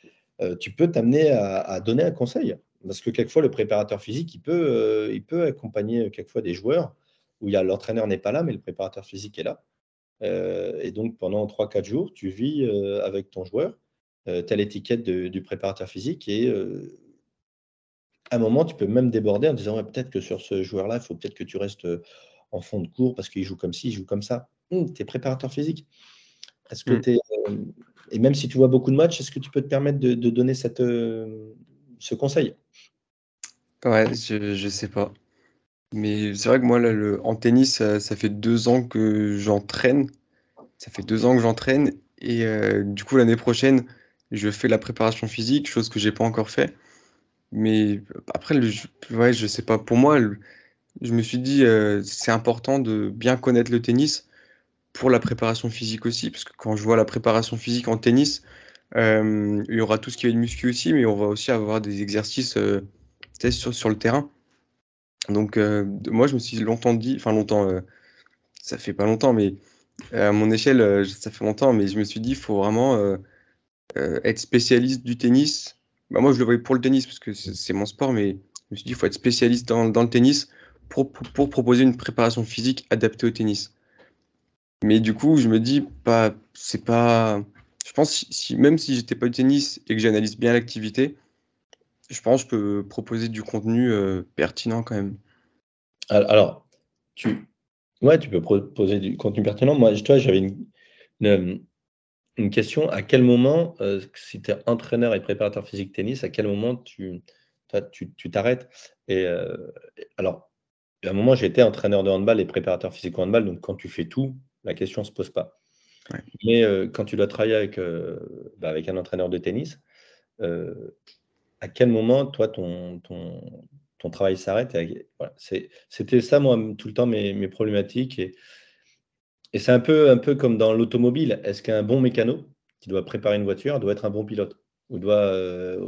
tu peux t'amener à, à, donner un conseil. Parce que quelquefois, le préparateur physique, il peut, il peut accompagner quelquefois des joueurs où l'entraîneur n'est pas là, mais le préparateur physique est là. Euh, et donc, pendant 3-4 jours, tu vis euh, avec ton joueur. Euh, tu as l'étiquette du préparateur physique et à un moment, tu peux même déborder en disant peut-être que sur ce joueur-là, il faut peut-être que tu restes en fond de cours parce qu'il joue comme ci, il joue comme ça. Hum, tu es préparateur physique. Est-ce que hum. et même si tu vois beaucoup de matchs, est-ce que tu peux te permettre de, donner cette, ce conseil? Ouais, je ne sais pas. Mais c'est vrai que moi, là, en tennis, ça, fait deux ans que j'entraîne. Ça fait deux ans que j'entraîne. Et euh, du coup, l'année prochaine, je fais la préparation physique, chose que j'ai pas encore fait. Mais après, le, ouais, sais pas. Pour moi, je me suis dit, euh, c'est important de bien connaître le tennis pour la préparation physique aussi. Parce que quand je vois la préparation physique en tennis, euh, il y aura tout ce qui est de muscu aussi, mais on va aussi avoir des exercices sur, sur le terrain. Donc, euh, moi, je me suis longtemps dit, enfin longtemps, euh, ça fait pas longtemps, mais à mon échelle, euh, ça fait longtemps, mais je me suis dit, il faut vraiment être spécialiste du tennis. Bah, moi, je le voyais pour le tennis, parce que c'est mon sport, mais je me suis dit, il faut être spécialiste dans, le tennis pour, pour, proposer une préparation physique adaptée au tennis. Mais du coup, je me dis, pas, c'est pas. Je pense, même si j'étais pas du tennis et que j'analyse bien l'activité, je pense que je peux proposer du contenu euh, pertinent quand même. Alors, tu, ouais, tu peux proposer du contenu pertinent. Moi, toi, j'avais une, une, question. À quel moment, euh, si tu es entraîneur et préparateur physique tennis, à quel moment tu tu t'arrêtes et, euh, alors, à un moment, été entraîneur de handball et préparateur physique au handball. Donc, quand tu fais tout, la question ne se pose pas. Mais quand tu dois travailler avec, bah, avec un entraîneur de tennis, à quel moment, toi, ton, ton, travail s'arrête C'était ça, moi, tout le temps, mes, problématiques. Et, c'est un peu, un peu comme dans l'automobile. Est-ce qu'un bon mécano qui doit préparer une voiture doit être un bon pilote Ou doit. Euh,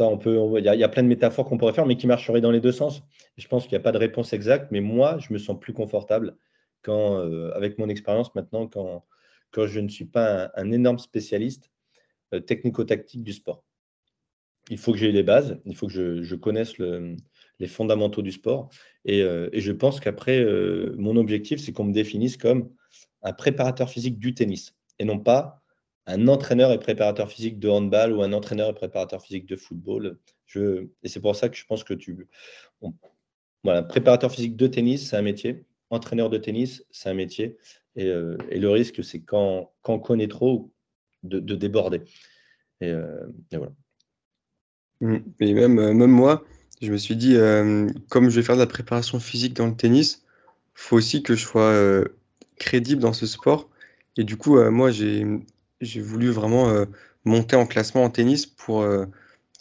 on peut, il y, a plein de métaphores qu'on pourrait faire, mais qui marcheraient dans les deux sens. je pense qu'il n'y a pas de réponse exacte, mais moi, je me sens plus confortable quand, euh, avec mon expérience maintenant, quand, quand je ne suis pas un, énorme spécialiste euh, technico-tactique du sport il faut que j'ai les bases, il faut que je, connaisse les fondamentaux du sport. Et, euh, je pense qu'après, euh, mon objectif, c'est qu'on me définisse comme un préparateur physique du tennis et non pas un entraîneur et préparateur physique de handball ou un entraîneur et préparateur physique de football. Et c'est pour ça que je pense que tu. voilà, préparateur physique de tennis, c'est un métier. Entraîneur de tennis, c'est un métier. Et, euh, le risque, c'est quand, on connaît trop, de, déborder. et voilà. Mmh. Et même, euh, même moi, je me suis dit, euh, comme je vais faire de la préparation physique dans le tennis, faut aussi que je sois euh, crédible dans ce sport. Et du coup, moi, j'ai, voulu vraiment monter en classement en tennis pour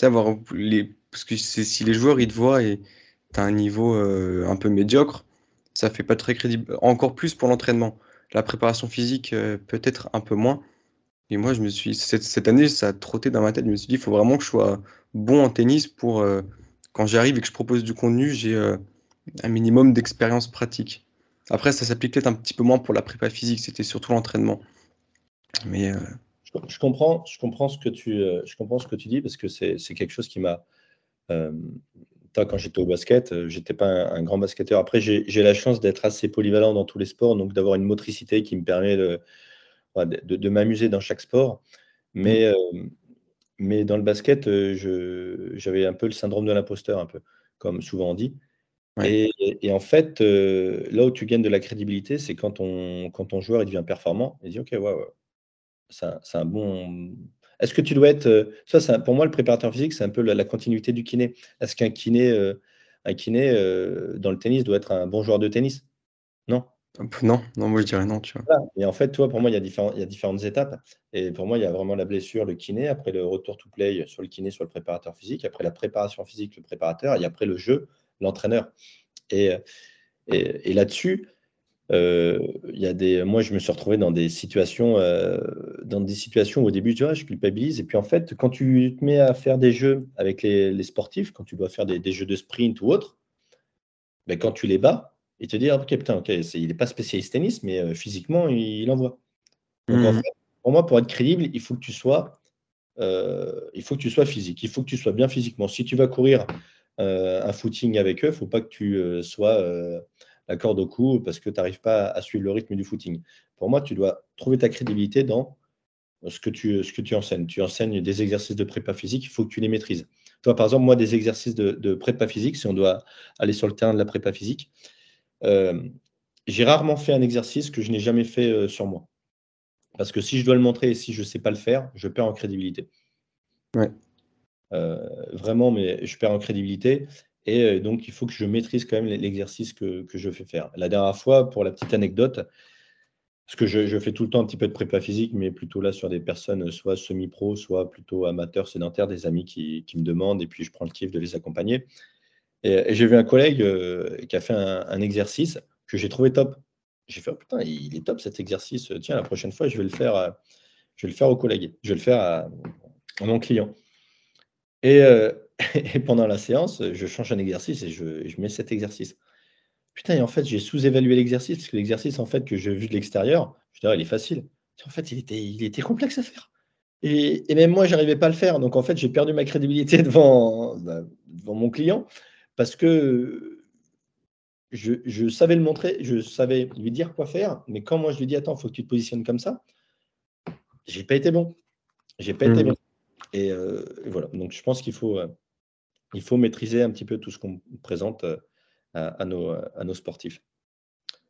avoir les. Parce que si les joueurs ils te voient et tu as un niveau un peu médiocre, ça fait pas très crédible. Encore plus pour l'entraînement. La préparation physique, peut-être un peu moins. Et moi, je me suis cette, cette année, ça a trotté dans ma tête. Je me suis dit, il faut vraiment que je sois bon en tennis pour, euh, quand j'arrive et que je propose du contenu, j'ai euh, un minimum d'expérience pratique. Après, ça s'applique peut-être un petit peu moins pour la prépa physique, c'était surtout l'entraînement. Mais euh, je, comprends, je, comprends ce que tu, je comprends ce que tu dis parce que c'est quelque chose qui m'a. Quand j'étais au basket, j'étais pas un, grand basketteur. Après, j'ai la chance d'être assez polyvalent dans tous les sports, donc d'avoir une motricité qui me permet de, de, m'amuser dans chaque sport. Mais, mmh. Mais dans le basket, j'avais un peu le syndrome de l'imposteur, un peu, comme souvent on dit. Et, en fait, là où tu gagnes de la crédibilité, c'est quand ton, quand ton joueur il devient performant, il dit Ok, ouais, ouais c'est un, bon. Est-ce que tu dois être. Ça, pour moi, le préparateur physique, c'est un peu la, continuité du kiné. Est-ce qu'un kiné, un kiné dans le tennis doit être un bon joueur de tennis? Non. Non, non, moi je dirais non, tu. Et en fait, toi, pour moi, il y, a différentes étapes. Et pour moi, il y a vraiment la blessure, le kiné, après le retour to play sur le kiné, sur le préparateur physique, après la préparation physique, le préparateur, et après le jeu, l'entraîneur. Et, là-dessus, euh, y a des, moi, je me suis retrouvé dans des situations, euh, dans des situations où au début, tu vois, je culpabilise. Et puis en fait, quand tu te mets à faire des jeux avec les, sportifs, quand tu dois faire des, jeux de sprint ou autre, ben, quand tu les bats, ils te disent Ok, putain, ok, il n'est pas spécialiste tennis, mais euh, physiquement, il, envoie. Donc en mmh. fait, pour moi, pour être crédible, il faut que tu sois, il faut que tu sois physique, il faut que tu sois bien physiquement. Si tu vas courir un footing avec eux, il ne faut pas que tu sois la corde au cou parce que tu n'arrives pas à suivre le rythme du footing. Pour moi, tu dois trouver ta crédibilité dans ce que tu, ce que tu enseignes. Tu enseignes des exercices de prépa physique, il faut que tu les maîtrises. Toi, par exemple, moi, des exercices de, prépa physique, si on doit aller sur le terrain de la prépa physique, euh, j'ai rarement fait un exercice que je n'ai jamais fait euh, sur moi. Parce que si je dois le montrer et si je ne sais pas le faire, je perds en crédibilité. Ouais. Euh, vraiment, mais je perds en crédibilité. Et euh, donc, il faut que je maîtrise quand même l'exercice que, je fais faire. La dernière fois, pour la petite anecdote, parce que je, fais tout le temps un petit peu de prépa physique, mais plutôt là sur des personnes soit semi-pro, soit plutôt amateurs, sédentaires, des amis qui, me demandent, et puis je prends le kiff de les accompagner. Et, j'ai vu un collègue euh, qui a fait un, exercice que j'ai trouvé top. J'ai fait, oh, putain, il est top cet exercice. Tiens, la prochaine fois, je vais le faire, je vais le faire au collègue. Je vais le faire à, mon client. Et, euh, et pendant la séance, je change un exercice et je, mets cet exercice. Putain, et en fait, j'ai sous-évalué l'exercice, parce que l'exercice, en fait, que j'ai vu de l'extérieur, je dirais, il est facile. En fait, il était, il était complexe à faire. Et, même moi, je n'arrivais pas à le faire. Donc, en fait, j'ai perdu ma crédibilité devant, bah, devant mon client, parce que je, savais le montrer, je savais lui dire quoi faire, mais quand moi, je lui dis, attends, il faut que tu te positionnes comme ça, j'ai pas été bon. J'ai pas été mmh. bon. Euh, et, voilà. Donc, je pense qu'il faut, euh, il faut maîtriser un petit peu tout ce qu'on présente euh, à, nos, à, nos, sportifs.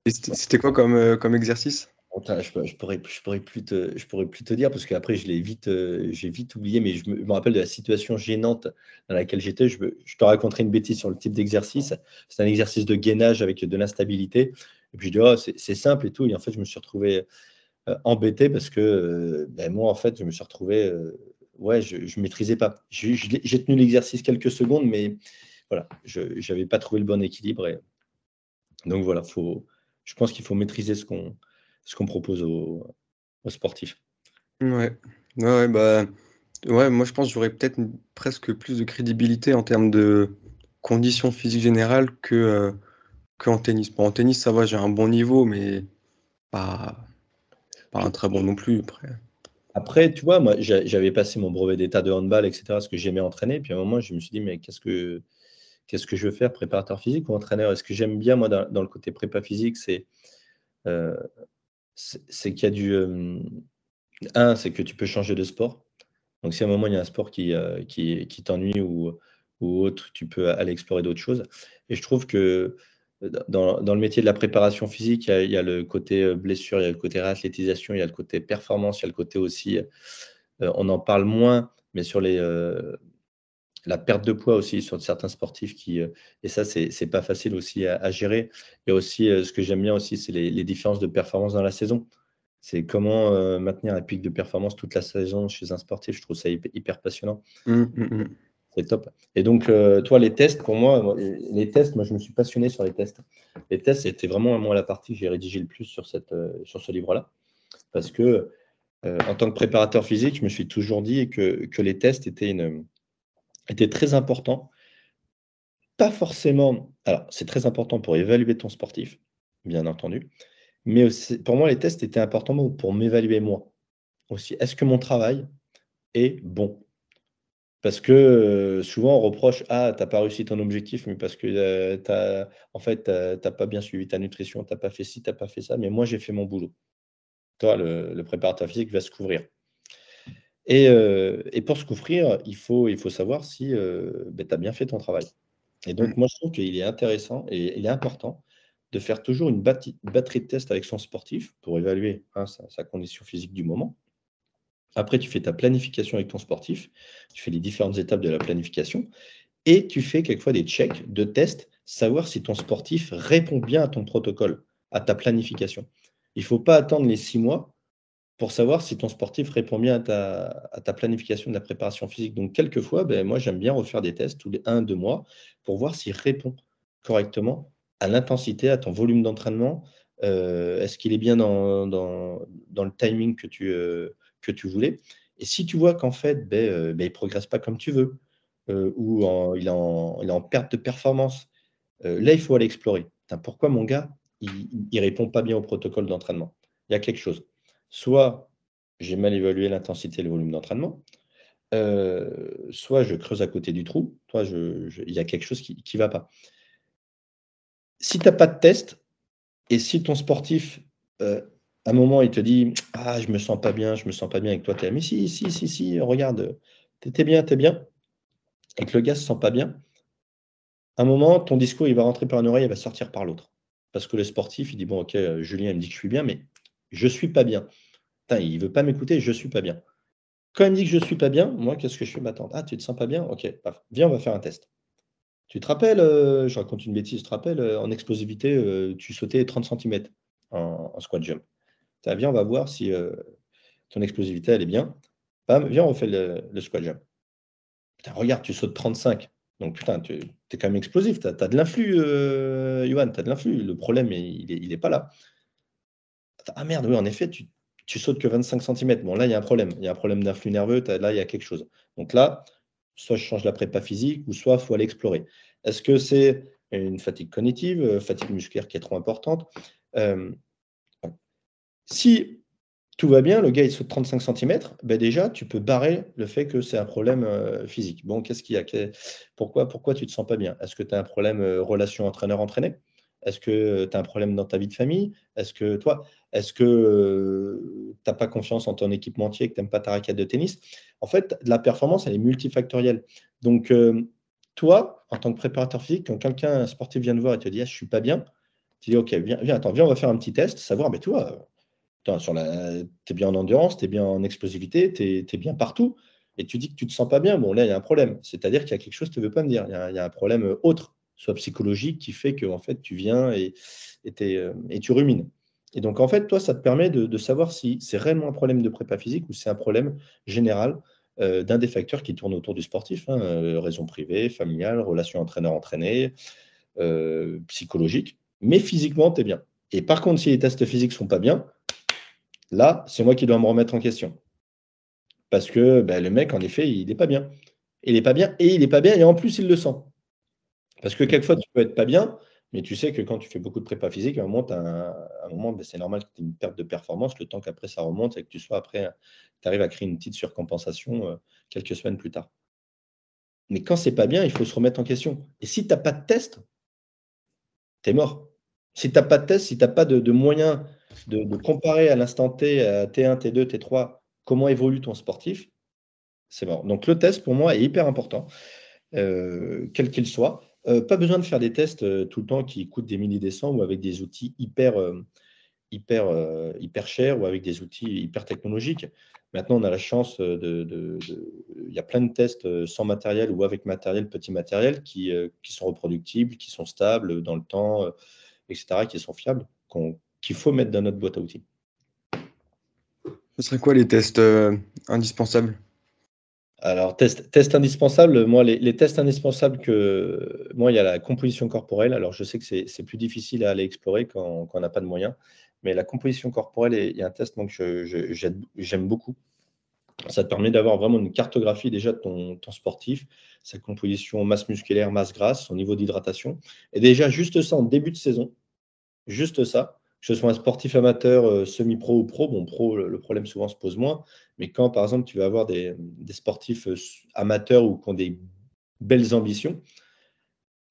C'était quoi comme, euh, comme exercice? Je, je, pourrais, je, pourrais plus te, je pourrais plus te dire parce qu'après, je l'ai vite, euh, j'ai vite oublié, mais je me, rappelle de la situation gênante dans laquelle j'étais. Je, je, te raconterai une bêtise sur le type d'exercice. C'est un exercice de gainage avec de l'instabilité. Et puis je dis, oh, c'est simple et tout. Et en fait, je me suis retrouvé embêté parce que ben, moi, en fait, je me suis retrouvé ouais, je ne maîtrisais pas. J'ai tenu l'exercice quelques secondes, mais voilà, je n'avais pas trouvé le bon équilibre. Et... Donc voilà, faut, je pense qu'il faut maîtriser ce qu'on qu'on propose aux, sportifs. Ouais. ouais, bah, ouais, moi je pense que j'aurais peut-être presque plus de crédibilité en termes de conditions physiques générales que, euh, que en tennis. Bon, en tennis, ça va, j'ai un bon niveau, mais pas, pas un très bon non plus. Après. Après, tu vois, moi, j'avais passé mon brevet d'état de handball, etc., ce que j'aimais entraîner. Puis à un moment, je me suis dit, mais qu'est-ce que, qu'est-ce que je veux faire, préparateur physique ou entraîneur? Et ce que j'aime bien, moi, dans, le côté prépa physique, c'est, euh, c'est qu'il y a du. Euh, un, c'est que tu peux changer de sport. Donc, si à un moment, il y a un sport qui, euh, qui, t'ennuie ou, ou autre, tu peux aller explorer d'autres choses. Et je trouve que dans, le métier de la préparation physique, il y, a, le côté euh, blessure, il y a le côté réathlétisation, il y a le côté performance, il y a le côté aussi, euh, on en parle moins, mais sur les, euh, la perte de poids aussi sur certains sportifs qui, et ça, c'est pas facile aussi à, gérer. A aussi, ce que j'aime bien aussi, c'est les, différences de performance dans la saison. C'est comment maintenir un pic de performance toute la saison chez un sportif. Je trouve ça hyper, passionnant. Mmh, mmh, mmh. C'est top. Et donc, euh, toi, les tests, pour moi, les tests, moi, je me suis passionné sur les tests. Les tests, c'était vraiment moi la partie que j'ai rédigé le plus sur, cette, euh, sur ce livre-là. Parce que, euh, en tant que préparateur physique, je me suis toujours dit que, que les tests étaient, une, étaient très importants. Pas forcément. Alors, c'est très important pour évaluer ton sportif, bien entendu. Mais pour moi, les tests étaient importants pour m'évaluer moi aussi. Est-ce que mon travail est bon? Parce que souvent, on reproche Ah, tu n'as pas réussi ton objectif, mais parce que tu en fait, tu n'as pas bien suivi ta nutrition, tu n'as pas fait ci, tu n'as pas fait ça. Mais moi, j'ai fait mon boulot. Toi, le, préparateur physique va se couvrir. Et, pour se couvrir, il faut, il faut savoir si ben, tu as bien fait ton travail. Et donc, mmh. moi, je trouve qu'il est intéressant et il est important de faire toujours une batterie de tests avec son sportif pour évaluer hein, sa, condition physique du moment. Après, tu fais ta planification avec ton sportif, tu fais les différentes étapes de la planification et tu fais quelquefois des checks de tests, savoir si ton sportif répond bien à ton protocole, à ta planification. Il ne faut pas attendre les six mois pour savoir si ton sportif répond bien à ta, planification de la préparation physique. Donc, quelquefois, ben, moi, j'aime bien refaire des tests tous les un, deux mois pour voir s'il répond correctement à l'intensité, à ton volume d'entraînement euh, Est-ce qu'il est bien dans, le timing que tu, euh, que tu voulais? Et si tu vois qu'en fait, ben, euh, ben il ne progresse pas comme tu veux, ou il, est en, il, en, perte de performance, là, il faut aller explorer. pourquoi mon gars, il ne répond pas bien au protocole d'entraînement? Il y a quelque chose. Soit j'ai mal évalué l'intensité et le volume d'entraînement, soit je creuse à côté du trou, je, il y a quelque chose qui ne va pas si tu n'as pas de test et si ton sportif, euh, à un moment, il te dit Ah, je me sens pas bien, je me sens pas bien avec toi, tu es mais si, si, si, si, regarde, tu es bien, tu es bien, et que le gars ne se sent pas bien, à un moment, ton discours, il va rentrer par une oreille, il va sortir par l'autre. Parce que le sportif, il dit Bon, ok, Julien, il me dit que je suis bien, mais je ne suis pas bien. Il veut pas m'écouter, je ne suis pas bien. Quand il me dit que je ne suis pas bien, moi, qu'est-ce que je fais? M'attendre Ah, tu te sens pas bien? Ok, viens, on va faire un test. Tu te rappelles, euh, je raconte une bêtise, tu te rappelles, euh, en explosivité, euh, tu sautais 30 cm en, squat jump. viens, on va voir si ton explosivité, elle est bien. Bam, viens, on refait le, squat jump. regarde, tu sautes 35. Donc, putain, tu es quand même explosif. Tu as, de l'influx, Johan, tu as de l'influx. Le problème, il n'est pas là. Ah merde, oui, en effet, tu, tu sautes que 25 cm. Bon, là, il y a un problème. Il y a un problème d'influx nerveux. Là, il y a quelque chose. Donc là, soit je change la prépa physique, ou soit il faut aller explorer. Est-ce que c'est une fatigue cognitive, euh, fatigue musculaire qui est trop importante euh, Si tout va bien, le gars il saute 35 cm, ben déjà tu peux barrer le fait que c'est un problème euh, physique. Bon, qu'est-ce qu'il y a? Pourquoi, pourquoi tu ne te sens pas bien? Est-ce que tu as un problème relation entraîneur-entraîné? Est-ce que tu as un problème dans ta vie de famille? Est-ce que toi, est-ce que tu n'as pas confiance en ton équipementier, que tu n'aimes pas ta raquette de tennis? En fait, la performance, elle est multifactorielle. Donc, toi, en tant que préparateur physique, quand quelqu'un, un sportif vient te voir et te dit ah, Je ne suis pas bien, tu dis Ok, viens, viens, attends, viens, on va faire un petit test, savoir, mais toi, tu es bien en endurance, tu es bien en explosivité, tu es, bien partout, et tu dis que tu ne te sens pas bien. Bon, là, il y a un problème. C'est-à-dire qu'il y a quelque chose que tu ne veux pas me dire. Il y, a, un problème autre, soit psychologique, qui fait que en fait, tu viens et, et, tu rumines. Et donc, en fait, toi, ça te permet de savoir si c'est réellement un problème de prépa physique ou c'est un problème général euh, d'un des facteurs qui tournent autour du sportif, hein, euh, raison privée, familiale, relation entraîneur-entraîné, euh, psychologique, mais physiquement, tu es bien. Et par contre, si les tests physiques ne sont pas bien, là, c'est moi qui dois me remettre en question. Parce que ben, le mec, en effet, il n'est pas bien. Il n'est pas bien et il n'est pas bien et en plus, il le sent. Parce que quelquefois, tu peux être pas bien, mais tu sais que quand tu fais beaucoup de prépa physique, à un moment, moment ben, c'est normal que tu aies une perte de performance, le temps qu'après ça remonte et que tu sois après, tu arrives à créer une petite surcompensation euh, quelques semaines plus tard. Mais quand c'est pas bien, il faut se remettre en question. Et si tu n'as pas de test, tu es mort. Si tu n'as pas de test, si tu n'as pas de, moyen de, comparer à l'instant T, à T1, T2, T3, comment évolue ton sportif, c'est mort. Donc le test, pour moi, est hyper important, euh, quel qu'il soit. Euh, pas besoin de faire des tests euh, tout le temps qui coûtent des milliers des ou avec des outils hyper, euh, hyper, hyper chers ou avec des outils hyper technologiques. Maintenant, on a la chance de. Il y a plein de tests sans matériel ou avec matériel, petit matériel, qui, qui sont reproductibles, qui sont stables dans le temps, etc., qui sont fiables, qu'il faut mettre dans notre boîte à outils. Ce serait quoi les tests indispensables? Alors, test, indispensable, moi, les, tests indispensables que. Moi, il y a la composition corporelle. Alors, je sais que c'est plus difficile à aller explorer quand, on n'a pas de moyens. Mais la composition corporelle, il y a un test que j'aime beaucoup. Ça te permet d'avoir vraiment une cartographie déjà de ton, sportif, sa composition masse musculaire, masse grasse, son niveau d'hydratation. Et déjà, juste ça en début de saison, juste ça, que ce soit un sportif amateur, semi-pro ou pro, bon, pro, le problème souvent se pose moins, mais quand par exemple tu vas avoir des, sportifs amateurs ou qui ont des belles ambitions,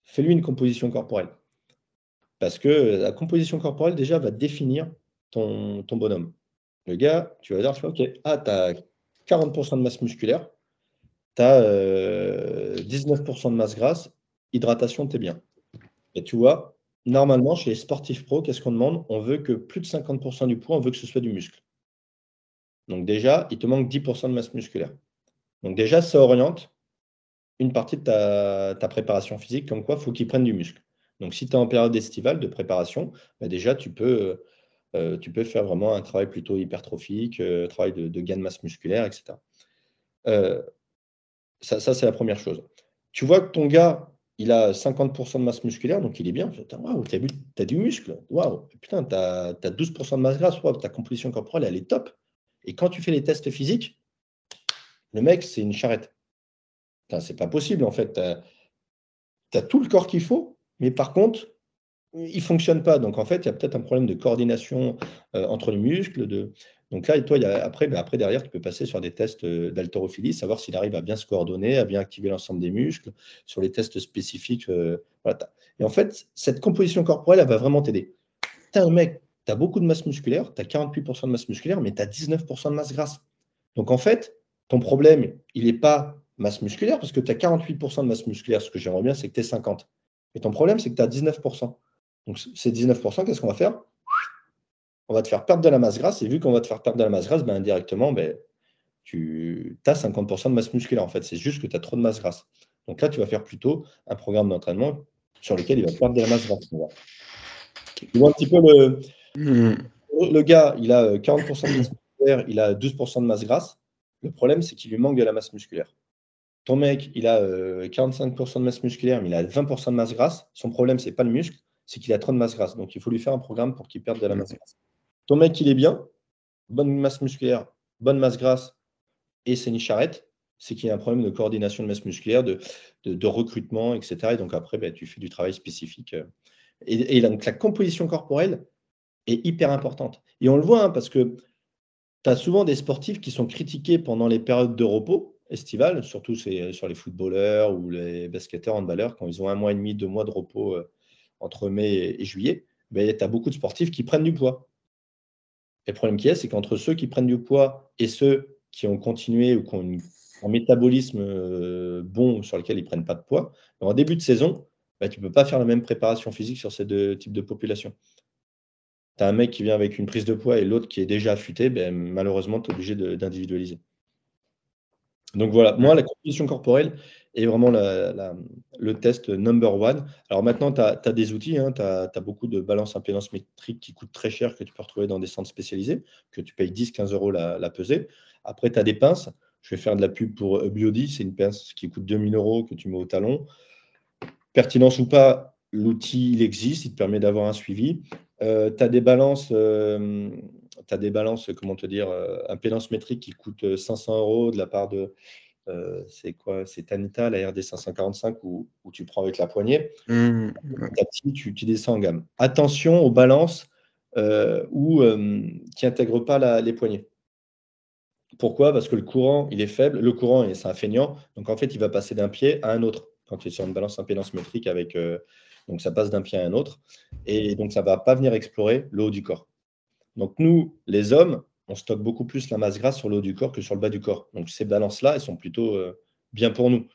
fais-lui une composition corporelle. Parce que la composition corporelle, déjà, va définir ton, bonhomme. Le gars, tu vas dire, OK, ah, tu as 40% de masse musculaire, tu as 19% de masse grasse, hydratation, tu es bien. Et tu vois, normalement, chez les sportifs pro, qu'est-ce qu'on demande? On veut que plus de 50% du poids, on veut que ce soit du muscle. Donc déjà, il te manque 10% de masse musculaire. Donc déjà, ça oriente une partie de ta, préparation physique, comme quoi il faut qu'il prenne du muscle. Donc si tu es en période estivale de préparation, bah, déjà, tu peux, euh, tu peux faire vraiment un travail plutôt hypertrophique, euh, travail de, gain de masse musculaire, etc. Euh, ça, ça c'est la première chose. Tu vois que ton gars, il a 50% de masse musculaire, donc il est bien. Waouh, tu as, du muscle. Waouh, putain, tu as, 12% de masse grasse. ta composition corporelle, elle est top. Et quand tu fais les tests physiques, le mec, c'est une charrette. C'est pas possible, en fait. Tu as, tout le corps qu'il faut, mais par contre, il ne fonctionne pas. Donc, en fait, il y a peut-être un problème de coordination euh, entre les muscles. Donc là, et toi, ben, après, derrière, tu peux passer sur des tests euh, d'haltérophilie, savoir s'il arrive à bien se coordonner, à bien activer l'ensemble des muscles, sur les tests spécifiques. Euh, et en fait, cette composition corporelle, elle va vraiment t'aider. Tu un mec, tu as beaucoup de masse musculaire, tu as 48% de masse musculaire, mais tu as 19% de masse grasse. Donc, en fait, ton problème, il n'est pas masse musculaire, parce que tu as 48% de masse musculaire. Ce que j'aimerais bien, c'est que tu es 50. Et ton problème, c'est que tu as 19%. Donc, ces 19%, qu'est-ce qu'on va faire? On va te faire perdre de la masse grasse. Et vu qu'on va te faire perdre de la masse grasse, ben, indirectement, ben, tu as 50% de masse musculaire. En fait, c'est juste que tu as trop de masse grasse. Donc là, tu vas faire plutôt un programme d'entraînement sur lequel il va perdre de la masse grasse. Tu vois un petit peu le, hmm. le gars, il a 40% de masse musculaire, il a 12% de masse grasse. Le problème, c'est qu'il lui manque de la masse musculaire. Ton mec, il a 45% euh, de masse musculaire, mais il a 20% de masse grasse. Son problème, ce n'est pas le muscle, c'est qu'il a trop de masse grasse. Donc, il faut lui faire un programme pour qu'il perde de la masse grasse. Ton mec, il est bien, bonne masse musculaire, bonne masse grasse, et c'est une charrette, c'est qu'il y a un problème de coordination de masse musculaire, de, recrutement, etc. Et donc, après, ben, tu fais du travail spécifique. Euh. Et, donc, la composition corporelle est hyper importante. Et on le voit, hein, parce que tu as souvent des sportifs qui sont critiqués pendant les périodes de repos estivale, surtout c'est sur les footballeurs ou les basketteurs, handballeurs, quand ils ont un mois et demi, deux mois de repos euh, entre mai et, juillet, ben, tu as beaucoup de sportifs qui prennent du poids. Et le problème qui est, c'est qu'entre ceux qui prennent du poids et ceux qui ont continué ou qui ont un métabolisme euh, bon sur lequel ils ne prennent pas de poids, en début de saison, ben, tu ne peux pas faire la même préparation physique sur ces deux types de populations. Tu as un mec qui vient avec une prise de poids et l'autre qui est déjà affûté, ben, malheureusement, tu es obligé d'individualiser. Donc voilà, moi, la composition corporelle est vraiment le test number one. Alors maintenant, tu as, des outils, hein, tu as, beaucoup de balances impédance métrique qui coûtent très cher, que tu peux retrouver dans des centres spécialisés, que tu payes 10-15 euros la, pesée. Après, tu as des pinces. Je vais faire de la pub pour Biodi, c'est une pince qui coûte 2000 euros que tu mets au talon. Pertinence ou pas, l'outil, il existe, il te permet d'avoir un suivi. Euh, tu as des balances euh, as des balances, comment te dire, euh, impédance métrique qui coûte 500 euh, euros de la part de, euh, c'est quoi? C'est Tanita, la RD 545, où, où, tu prends avec la poignée. Mmh, tu, tu, descends en gamme. Attention aux balances où, qui n'intègrent pas les poignées. Pourquoi? Parce que le courant, il est faible. Le courant, c'est un feignant. Donc, en fait, il va passer d'un pied à un autre quand tu es sur une balance impédance métrique avec. donc, ça passe d'un pied à un autre. Et donc, ça ne va pas venir explorer le haut du corps. Donc nous, les hommes, on stocke beaucoup plus la masse grasse sur le haut du corps que sur le bas du corps. Donc ces balances-là, elles sont plutôt euh, bien pour nous.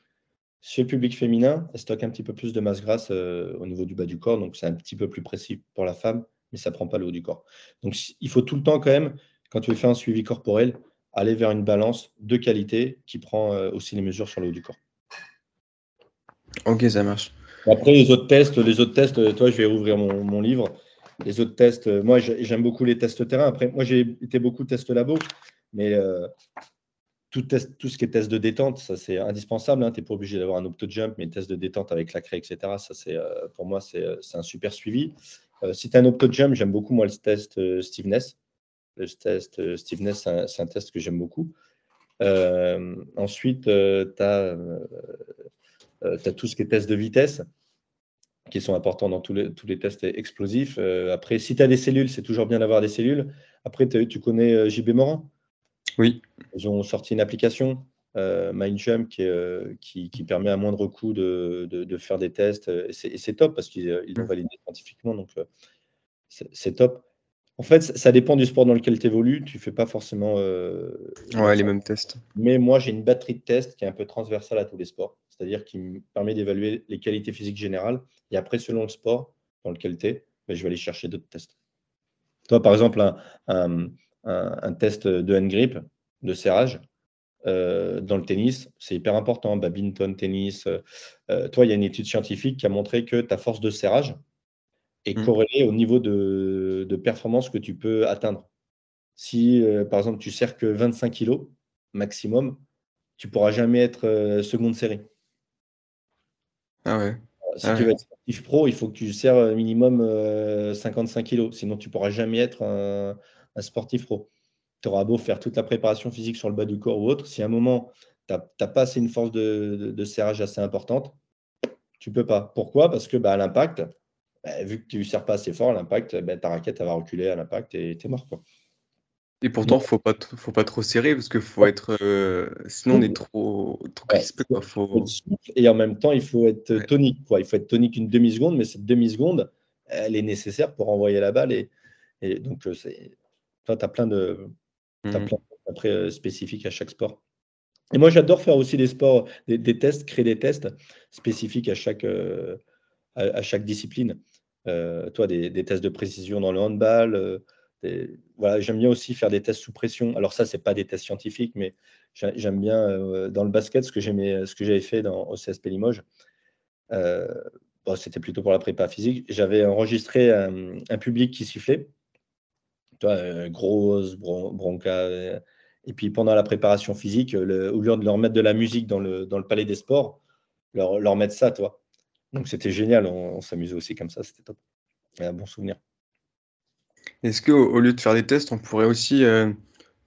Chez le public féminin, elles stockent un petit peu plus de masse grasse euh, au niveau du bas du corps, donc c'est un petit peu plus précis pour la femme, mais ça ne prend pas le haut du corps. Donc il faut tout le temps quand même, quand tu veux faire un suivi corporel, aller vers une balance de qualité qui prend euh, aussi les mesures sur le haut du corps. Ok, ça marche. Après les autres tests, les autres tests, toi je vais ouvrir mon livre les autres tests, euh, moi j'aime beaucoup les tests terrain. Après, moi j'ai été beaucoup test labo, mais euh, tout, test, tout ce qui est test de détente, ça c'est indispensable. Hein. Tu n'es pas obligé d'avoir un opto-jump, mais test de détente avec la craie, etc. Ça, euh, pour moi, c'est, un super suivi. si tu as un opto-jump, j'aime beaucoup moi le test stiffness. Le test stiffness, c'est un, test que j'aime beaucoup. ensuite, tu as, as, tout ce qui est test de vitesse. Qui sont importants dans tous les, tous les tests explosifs. Euh, après, si tu as des cellules, c'est toujours bien d'avoir des cellules. Après, tu connais euh, JB Morin? Oui. Ils ont sorti une application, euh, MindJump, qui, qui, qui, permet à moindre coût de, de, faire des tests. Et c'est top parce qu'ils l'ont validé scientifiquement. Donc, c'est top. En fait, ça dépend du sport dans lequel tu évolues. Tu ne fais pas forcément. ouais, les mêmes tests. Mais moi, j'ai une batterie de tests qui est un peu transversale à tous les sports c'est-à-dire qui me permet d'évaluer les qualités physiques générales. Et après, selon le sport dans lequel tu es, ben, je vais aller chercher d'autres tests. Toi, par exemple, un, test de hand-grip, de serrage, euh, dans le tennis, c'est hyper important. Badminton, tennis. Euh, euh, toi, il y a une étude scientifique qui a montré que ta force de serrage est mmh. corrélée au niveau de, de, performance que tu peux atteindre. Si, par exemple, tu serres que 25 kg maximum, tu ne pourras jamais être seconde série. Ah ouais. Si ah tu veux être sportif pro, il faut que tu sers minimum 55 kg. Sinon, tu ne pourras jamais être un, sportif pro. Tu auras beau faire toute la préparation physique sur le bas du corps ou autre. Si à un moment, tu n'as pas assez une force de, serrage assez importante, tu ne peux pas. Pourquoi? Parce que bah, l'impact, bah, vu que tu ne sers pas assez fort, l'impact, bah, ta raquette va reculer à l'impact et tu es mort. Quoi. Et pourtant, faut pas, faut pas trop serrer parce que faut être. Euh, sinon, on est trop, trop crispé. Quoi. Faut... Et en même temps, il faut être tonique. Quoi. Il faut être tonique une demi-seconde, mais cette demi-seconde, elle est nécessaire pour envoyer la balle. Et, et donc, euh, c'est... toi, as plein de. As mmh. plein après, euh, spécifiques à chaque sport. Et moi, j'adore faire aussi des sports, des, tests, créer des tests spécifiques à chaque, à, chaque discipline. toi, des, des, tests de précision dans le handball voilà, j'aime bien aussi faire des tests sous pression. Alors ça, c'est pas des tests scientifiques, mais j'aime bien euh, dans le basket ce que j'avais fait dans au CSP Limoges. Euh, c'était plutôt pour la prépa physique. J'avais enregistré un, public qui sifflait, toi, euh, grosse bronca. Et puis pendant la préparation physique, au lieu de leur mettre de la musique dans le, palais des sports, leur, leur mettre ça, toi. Donc c'était génial, on, on s'amusait aussi comme ça, c'était top. Un bon souvenir. Est-ce qu'au lieu de faire des tests, on pourrait aussi euh,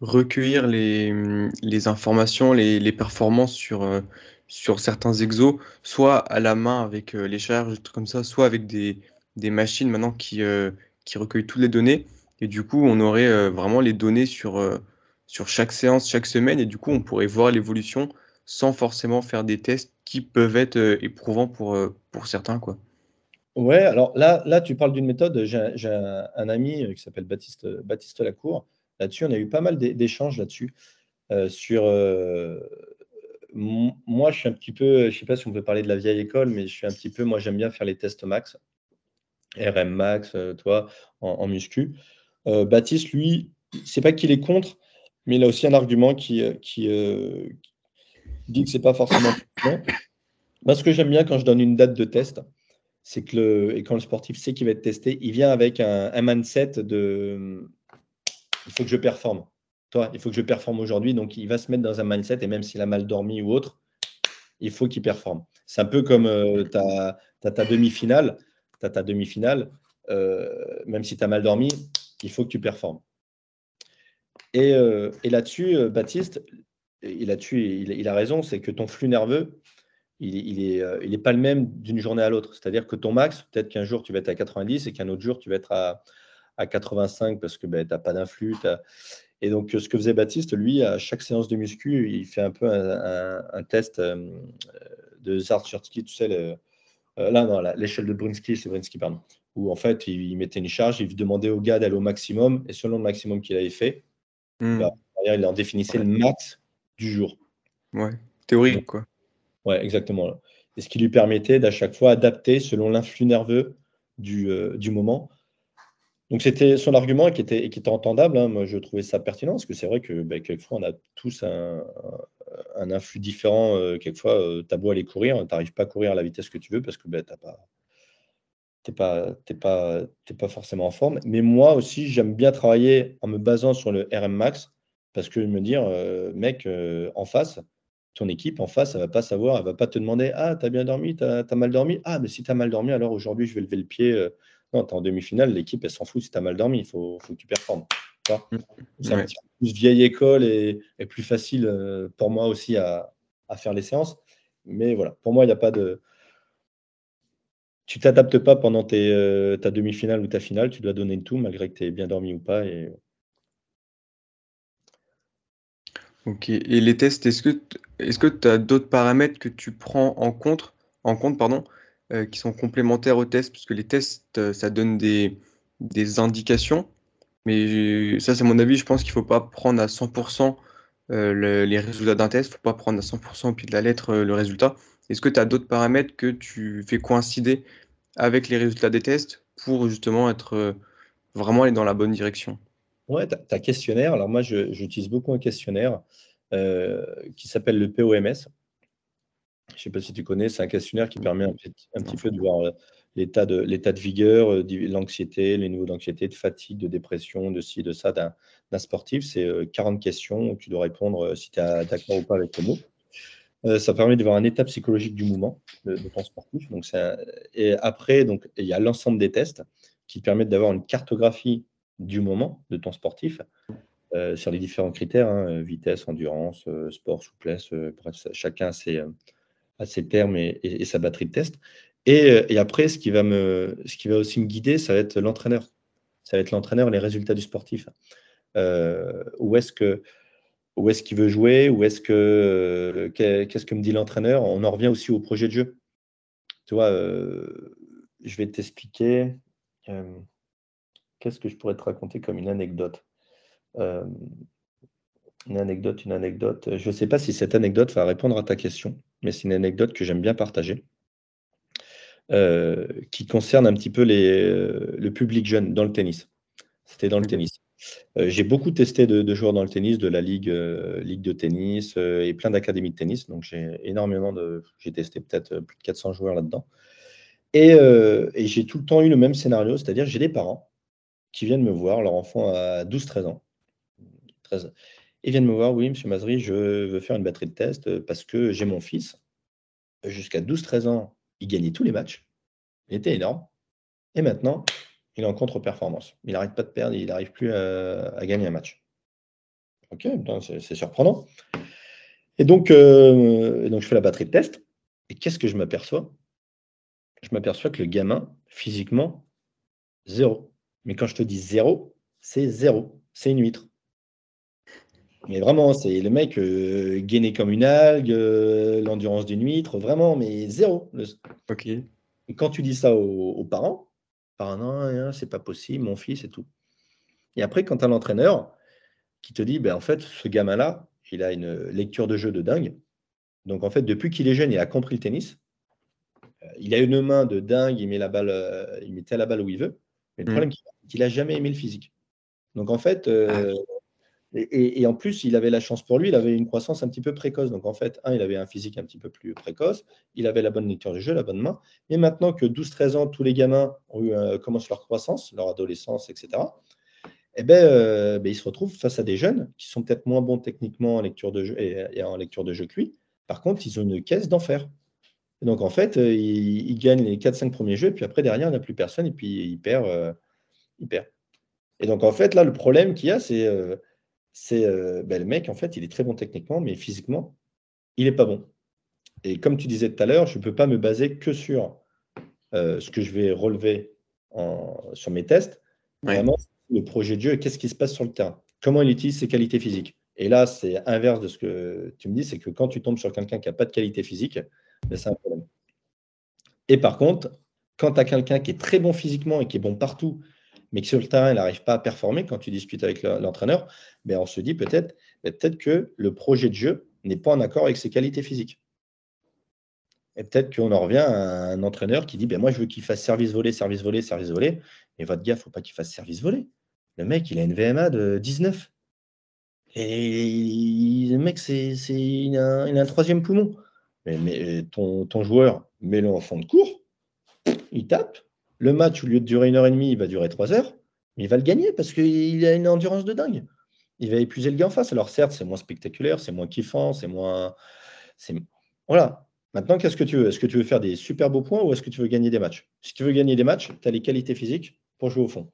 recueillir les, informations, les, performances sur, euh, sur certains exos, soit à la main avec euh, les charges, comme ça, soit avec des, machines maintenant qui, recueillent toutes les données. Et du coup, on aurait vraiment les données sur, sur chaque séance, chaque semaine, et du coup, on pourrait voir l'évolution sans forcément faire des tests qui peuvent être éprouvants pour, pour certains, quoi. Ouais, alors là, là tu parles d'une méthode. J'ai un, ami euh, qui s'appelle Baptiste, Baptiste Lacour. Là-dessus, on a eu pas mal d'échanges là-dessus. Euh, sur euh, moi, je suis un petit peu, je sais pas si on peut parler de la vieille école, mais je suis un petit peu, moi, j'aime bien faire les tests max, RM max, toi, en, muscu. Baptiste, lui, c'est pas qu'il est contre, mais il a aussi un argument qui, qui dit que c'est pas forcément. Moi, ce que j'aime bien quand je donne une date de test, c'est que le, et quand le sportif sait qu'il va être testé, il vient avec un, mindset de il faut que je performe. Toi, il faut que je performe aujourd'hui. Donc, il va se mettre dans un mindset et même s'il a mal dormi ou autre, il faut qu'il performe. C'est un peu comme euh, ta demi-finale. Tu ta demi-finale. Euh, même si tu as mal dormi, il faut que tu performes. Et, euh, là-dessus, Baptiste, il, là il, il a raison, c'est que ton flux nerveux, il n'est euh, il est pas le même d'une journée à l'autre. C'est-à-dire que ton max, peut-être qu'un jour tu vas être à 90 et qu'un autre jour tu vas être à, à 85 parce que ben, tu n'as pas d'influx. Et donc, ce que faisait Baptiste, lui, à chaque séance de muscu, il fait un peu un, test euh, de Zartsurski, tu sais, le, euh, là, non, l'échelle de Brinsky, c'est Brinsky, pardon, où en fait, il, mettait une charge, il demandait au gars d'aller au maximum, et selon le maximum qu'il avait fait, hmm. bah, il en définissait le max du jour. Ouais, théorique, quoi. Oui, exactement. Et ce qui lui permettait d'à chaque fois adapter selon l'influx nerveux du, euh, du moment. Donc c'était son argument qui était, qui était entendable. Hein. Moi, je trouvais ça pertinent parce que c'est vrai que ben, quelquefois, on a tous un, un influx différent. Euh, quelquefois, euh, tu as beau aller courir, tu n'arrives pas à courir à la vitesse que tu veux parce que ben, tu n'es pas, pas, pas forcément en forme. Mais moi aussi, j'aime bien travailler en me basant sur le RM max parce que me dire, mec, en face, ton équipe en face, elle va pas savoir, elle va pas te demander Ah, tu as bien dormi, tu as, mal dormi? Ah, mais si tu as mal dormi, alors aujourd'hui, je vais lever le pied. Euh. Non, tu es en demi-finale, l'équipe, elle s'en fout si tu as mal dormi, il faut, faut, que tu performes. Mmh. C'est un petit peu plus vieille école et, plus facile euh, pour moi aussi à, faire les séances. Mais voilà, pour moi, il n'y a pas de. tu t'adaptes pas pendant tes, ta demi-finale ou ta finale, tu dois donner le tout malgré que tu aies bien dormi ou pas. Et... Ok, et les tests, est-ce que tu as d'autres paramètres que tu prends en compte, en compte pardon, qui sont complémentaires aux tests? Parce que les tests, ça donne des, indications, mais ça c'est mon avis, je pense qu'il ne faut pas prendre à 100% les résultats d'un test, il ne faut pas prendre à 100% au pied de la lettre le résultat. Est-ce que tu as d'autres paramètres que tu fais coïncider avec les résultats des tests pour justement être euh, vraiment aller dans la bonne direction? Ouais, tu as, questionnaire. Alors moi, j'utilise beaucoup un questionnaire euh, qui s'appelle le POMS. Je ne sais pas si tu connais, c'est un questionnaire qui permet un petit, peu de voir euh, l'état de, de vigueur, l'anxiété, les niveaux d'anxiété, de fatigue, de dépression, de ci, de ça d'un sportif. C'est 40 questions où tu dois répondre si tu es d'accord ou pas avec le mot. Euh, ça permet de voir un état psychologique du mouvement de, ton sportif. Donc Et après, donc, il y a l'ensemble des tests qui permettent d'avoir une cartographie du moment de ton sportif euh, sur les différents critères, hein, vitesse, endurance, euh, sport, souplesse, chacun a ses, ses termes et, sa batterie de test. Et, après, ce qui, va me, ce qui va aussi me guider, ça va être l'entraîneur. Ça va être l'entraîneur les résultats du sportif. où est-ce que où est-ce qu'il veut jouer, où est-ce que euh, qu'est-ce que me dit l'entraîneur? On en revient aussi au projet de jeu. Tu vois, euh, je vais t'expliquer. Euh, qu'est-ce que je pourrais te raconter comme une anecdote? Une anecdote, une anecdote. Je ne sais pas si cette anecdote va répondre à ta question, mais c'est une anecdote que j'aime bien partager. qui concerne un petit peu les, le public jeune dans le tennis. C'était dans le tennis. Euh, j'ai beaucoup testé de, joueurs dans le tennis, de la ligue, euh, ligue de tennis euh, et plein d'académies de tennis. Donc j'ai énormément de, j'ai testé peut-être plus de 400 joueurs là-dedans. Et, j'ai tout le temps eu le même scénario, c'est-à-dire j'ai des parents qui viennent me voir, leur enfant a 12-13 ans, 13, et viennent me voir, oui, monsieur Mazri, je veux faire une batterie de test parce que j'ai mon fils, jusqu'à 12-13 ans, il gagnait tous les matchs, il était énorme, et maintenant, il est en contre-performance. Il n'arrête pas de perdre, il n'arrive plus à, gagner un match. Ok, c'est surprenant. Et donc, euh, donc, je fais la batterie de test. Et qu'est-ce que je m'aperçois? Je m'aperçois que le gamin, physiquement, zéro. Mais quand je te dis zéro, c'est zéro. C'est une huître. Mais vraiment, c'est le mec euh, gainé comme une algue, euh, l'endurance d'une huître, vraiment, mais zéro. Ok. Et quand tu dis ça aux parents, par non, c'est pas possible, mon fils et tout. Et après, quand tu as l'entraîneur qui te dit, ben, en fait, ce gamin-là, il a une lecture de jeu de dingue. Donc, en fait, depuis qu'il est jeune, il a compris le tennis. Euh, il a une main de dingue, il met la balle, il met la balle où il veut. Mais le mmh. problème, c'est qu'il n'a jamais aimé le physique. Donc, en fait, euh, ah. Et, en plus, il avait la chance pour lui, il avait une croissance un petit peu précoce. Donc en fait, un, il avait un physique un petit peu plus précoce, il avait la bonne lecture du jeu, la bonne main. Et maintenant que 12-13 ans, tous les gamins ont eu, euh, commencent leur croissance, leur adolescence, etc., eh ben, euh, ben, ils se retrouvent face à des jeunes qui sont peut-être moins bons techniquement en lecture de jeu et, en lecture de jeu que lui. Par contre, ils ont une caisse d'enfer. Donc en fait, euh, ils, gagnent les 4-5 premiers jeux, et puis après, derrière, il n'y a plus personne, et puis ils perdent. il perd. Et donc en fait, là, le problème qu'il y a, c'est euh, ben, le mec, en fait, il est très bon techniquement, mais physiquement, il n'est pas bon. Et comme tu disais tout à l'heure, je ne peux pas me baser que sur euh, ce que je vais relever sur mes tests. Vraiment, le projet de jeu qu'est-ce qui se passe sur le terrain? Comment il utilise ses qualités physiques? Et là, c'est inverse de ce que tu me dis, c'est que quand tu tombes sur quelqu'un qui n'a pas de qualité physique, ben, c'est un problème. Et par contre, quand tu as quelqu'un qui est très bon physiquement et qui est bon partout, mais que sur le terrain, il n'arrive pas à performer quand tu discutes avec l'entraîneur, ben on se dit peut-être ben, peut que le projet de jeu n'est pas en accord avec ses qualités physiques. Et peut-être qu'on en revient à un entraîneur qui dit ben Moi, je veux qu'il fasse service volé, service volé, service volé. Mais votre gars, il ne faut pas qu'il fasse service volé. Le mec, il a une VMA de 19. Et le mec, c'est, il, a, un troisième poumon. Mais, ton, ton, joueur, mets-le en fond de cours, il tape, le match, au lieu de durer une heure et demie, il va durer trois heures. Mais il va le gagner parce qu'il a une endurance de dingue. Il va épuiser le gars en face. Alors certes, c'est moins spectaculaire, c'est moins kiffant, c'est moins. Voilà. Maintenant, qu'est-ce que tu veux? Est-ce que tu veux faire des super beaux points ou est-ce que tu veux gagner des matchs? Si tu veux gagner des matchs, tu as les qualités physiques pour jouer au fond.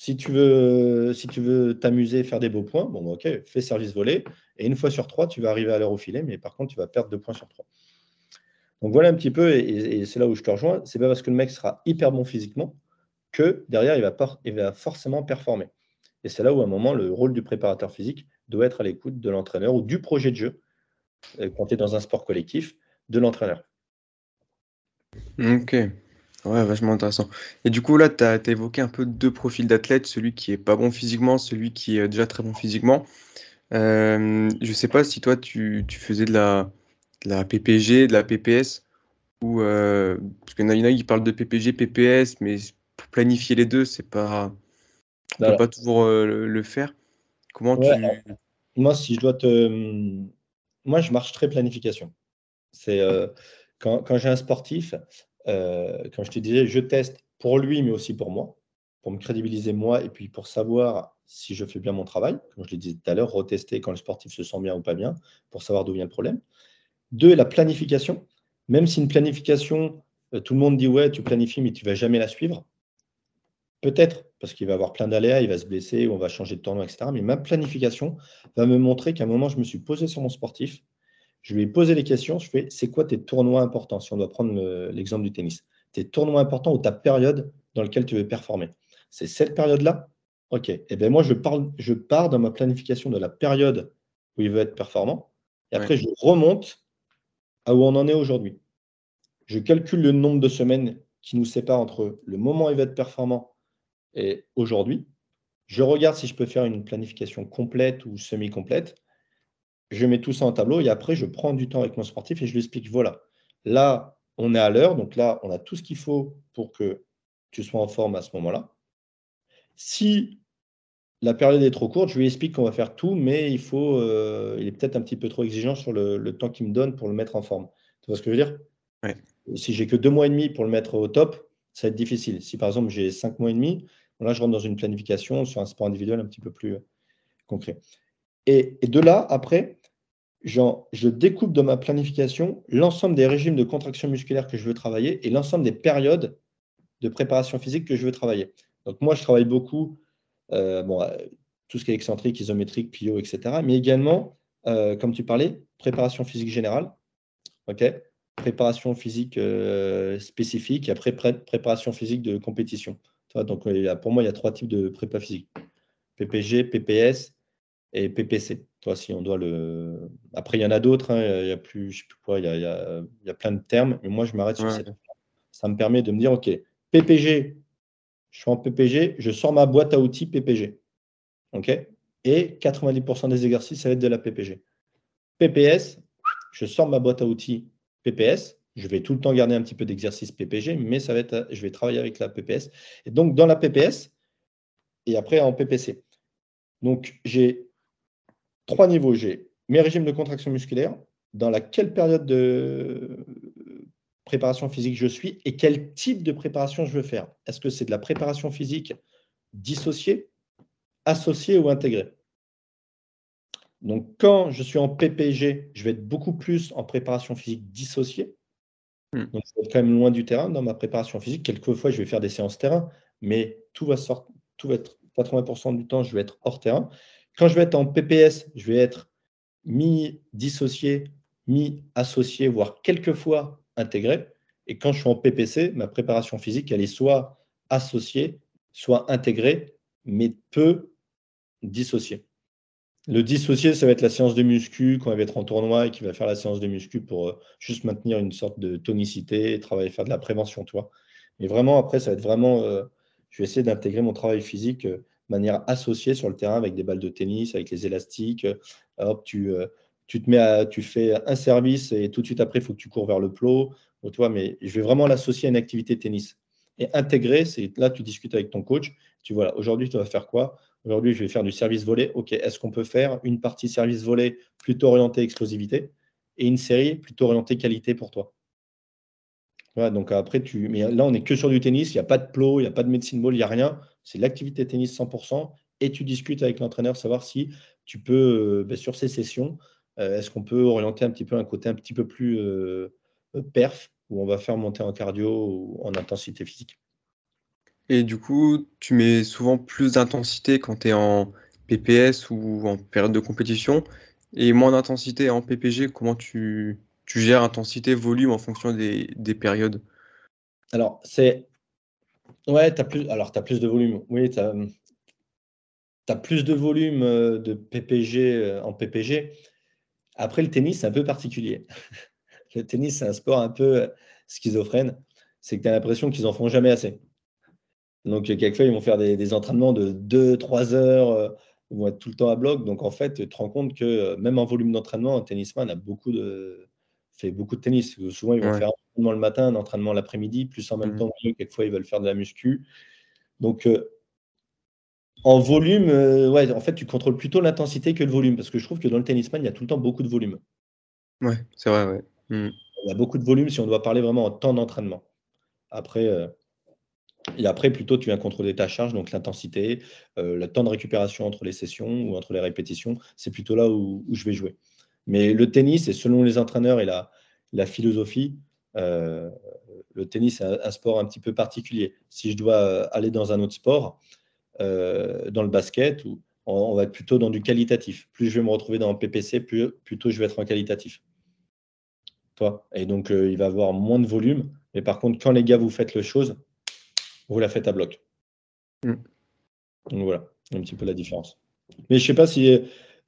Si tu veux si tu veux t'amuser, faire des beaux points, bon, bah, ok, fais service volé. Et une fois sur trois, tu vas arriver à l'heure au filet, mais par contre, tu vas perdre deux points sur trois. Donc voilà un petit peu, et, c'est là où je te rejoins, c'est pas parce que le mec sera hyper bon physiquement que derrière, il va, il va forcément performer. Et c'est là où, à un moment, le rôle du préparateur physique doit être à l'écoute de l'entraîneur ou du projet de jeu, euh, quand tu es dans un sport collectif, de l'entraîneur. Ok, ouais, vachement intéressant. Et du coup, là, tu as, évoqué un peu deux profils d'athlètes, celui qui est pas bon physiquement, celui qui est déjà très bon physiquement. Euh, je sais pas si toi, tu, faisais de la, la PPG, de la PPS, ou euh, parce qu'il y en a qui parlent de PPG, PPS, mais pour planifier les deux, c'est pas, on peut pas toujours euh, le, faire. Comment tu Moi, si je dois te, moi, je marche très planification. C'est euh, quand, quand j'ai un sportif, euh, comme je te disais, je teste pour lui, mais aussi pour moi, pour me crédibiliser moi, et puis pour savoir si je fais bien mon travail. Comme je l'ai dit tout à l'heure, retester quand le sportif se sent bien ou pas bien, pour savoir d'où vient le problème. Deux, la planification. Même si une planification, euh, tout le monde dit ouais, tu planifies, mais tu ne vas jamais la suivre. Peut-être, parce qu'il va avoir plein d'aléas, il va se blesser, ou on va changer de tournoi, etc. Mais ma planification va me montrer qu'à un moment, je me suis posé sur mon sportif, je lui ai posé les questions, je fais, c'est quoi tes tournois importants, si on doit prendre l'exemple du tennis Tes tournois importants ou ta période dans laquelle tu veux performer? C'est cette période-là? Ok. Et eh bien moi, je, parle, je pars dans ma planification de la période où il veut être performant, et après, je remonte à où on en est aujourd'hui. Je calcule le nombre de semaines qui nous séparent entre le moment où il va être performant et aujourd'hui. Je regarde si je peux faire une planification complète ou semi-complète. Je mets tout ça en tableau et après, je prends du temps avec mon sportif et je lui explique voilà, là, on est à l'heure, donc là, on a tout ce qu'il faut pour que tu sois en forme à ce moment-là. Si la période est trop courte, je lui explique qu'on va faire tout, mais il faut, euh, il est peut-être un petit peu trop exigeant sur le, temps qu'il me donne pour le mettre en forme. Tu vois ce que je veux dire? Si j'ai que deux mois et demi pour le mettre au top, ça va être difficile. Si par exemple j'ai cinq mois et demi, là je rentre dans une planification sur un sport individuel un petit peu plus euh, concret. Et, de là, après, je découpe dans ma planification l'ensemble des régimes de contraction musculaire que je veux travailler et l'ensemble des périodes de préparation physique que je veux travailler. Donc moi, je travaille beaucoup euh, bon, euh, tout ce qui est excentrique, isométrique, pio, etc. Mais également, euh, comme tu parlais, préparation physique générale, préparation physique spécifique et après préparation physique de compétition. Donc, pour moi, il y a trois types de prépa physique PPG, PPS et PPC. Toi, si on doit le. Après, il y en a d'autres. Hein, il y a plus, je sais plus quoi. Il y a, il y a, plein de termes. Mais moi, je m'arrête sur cette. Ça me permet de me dire, OK, PPG, je suis en PPG, je sors ma boîte à outils PPG. OK Et 90% des exercices, ça va être de la PPG. PPS, je sors ma boîte à outils PPS. Je vais tout le temps garder un petit peu d'exercice PPG, mais ça va être, je vais travailler avec la PPS. Et donc, dans la PPS, et après en PPC. Donc, j'ai trois niveaux. J'ai mes régimes de contraction musculaire, dans la quelle période de préparation physique je suis et quel type de préparation je veux faire. Est-ce que c'est de la préparation physique dissociée, associée ou intégrée? Donc, quand je suis en PPG, je vais être beaucoup plus en préparation physique dissociée. Hmm. Donc, je vais être quand même loin du terrain dans ma préparation physique. Quelquefois, je vais faire des séances terrain, mais tout va, sortir, tout va être 80% du temps, je vais être hors terrain. Quand je vais être en PPS, je vais être mi-dissocié, mi-associé, voire quelquefois intégré. Et quand je suis en PPC, ma préparation physique, elle est soit associée, soit intégrée, mais peu dissociée. Le dissocié, ça va être la séance de muscu quand elle va être en tournoi et qui va faire la séance de muscu pour euh, juste maintenir une sorte de tonicité, travailler, faire de la prévention, toi. Mais vraiment, après, ça va être vraiment. Euh, je vais essayer d'intégrer mon travail physique euh, manière associée sur le terrain avec des balles de tennis, avec les élastiques. Hop, tu, tu te mets à, tu fais un service et tout de suite après, il faut que tu cours vers le plot. tu vois, mais je vais vraiment l'associer à une activité tennis. Et intégrer, c'est là, tu discutes avec ton coach. Tu vois, aujourd'hui, tu vas faire quoi? Aujourd'hui, je vais faire du service volé. OK, est-ce qu'on peut faire une partie service volé plutôt orientée explosivité et une série plutôt orientée qualité pour toi? Voilà, donc après, tu... Mais là, on n'est que sur du tennis. Il n'y a pas de plot, il n'y a pas de médecine ball, il n'y a rien. C'est l'activité tennis 100%. Et tu discutes avec l'entraîneur, savoir si tu peux, euh, ben, sur ces sessions, euh, est-ce qu'on peut orienter un petit peu un côté un petit peu plus euh, perf, où on va faire monter en cardio ou en intensité physique Et du coup, tu mets souvent plus d'intensité quand tu es en PPS ou en période de compétition, et moins d'intensité en PPG. Comment tu, tu gères intensité, volume en fonction des, périodes Alors, c'est. Ouais, tu as plus. Alors, as plus de volume. Oui, tu as... plus de volume euh, de PPG euh, en PPG. Après, le tennis, c'est un peu particulier. le tennis, c'est un sport un peu euh, schizophrène. C'est que tu as l'impression qu'ils en font jamais assez. Donc, quelquefois, ils vont faire des, entraînements de 2-3 heures ils vont être tout le temps à bloc. Donc, en fait, tu te rends compte que même en volume d'entraînement, un tennisman a beaucoup de, fait beaucoup de tennis. Souvent, ils vont faire un entraînement le matin, un entraînement l'après-midi, plus en même mmh. temps, quelquefois, ils veulent faire de la muscu. Donc, euh, en volume, euh, ouais, en fait, tu contrôles plutôt l'intensité que le volume, parce que je trouve que dans le tennisman, il y a tout le temps beaucoup de volume. Ouais, c'est vrai, ouais. Mmh. Il y a beaucoup de volume si on doit parler vraiment en temps d'entraînement. Après, et après, plutôt, tu viens contrôler ta charge, donc l'intensité, euh, le temps de récupération entre les sessions ou entre les répétitions. C'est plutôt là où, je vais jouer. Mais le tennis, et selon les entraîneurs et la, la philosophie, euh, le tennis est un, sport un petit peu particulier. Si je dois euh, aller dans un autre sport, dans le basket, on, on, va être plutôt dans du qualitatif. Plus je vais me retrouver dans le PPC, plus, plutôt je vais être en qualitatif. Toi. Et donc, il va avoir moins de volume. Mais par contre, quand les gars, vous faites le chose, vous la faites à bloc. Mm. Donc voilà, un petit peu la différence. Mais je ne sais pas si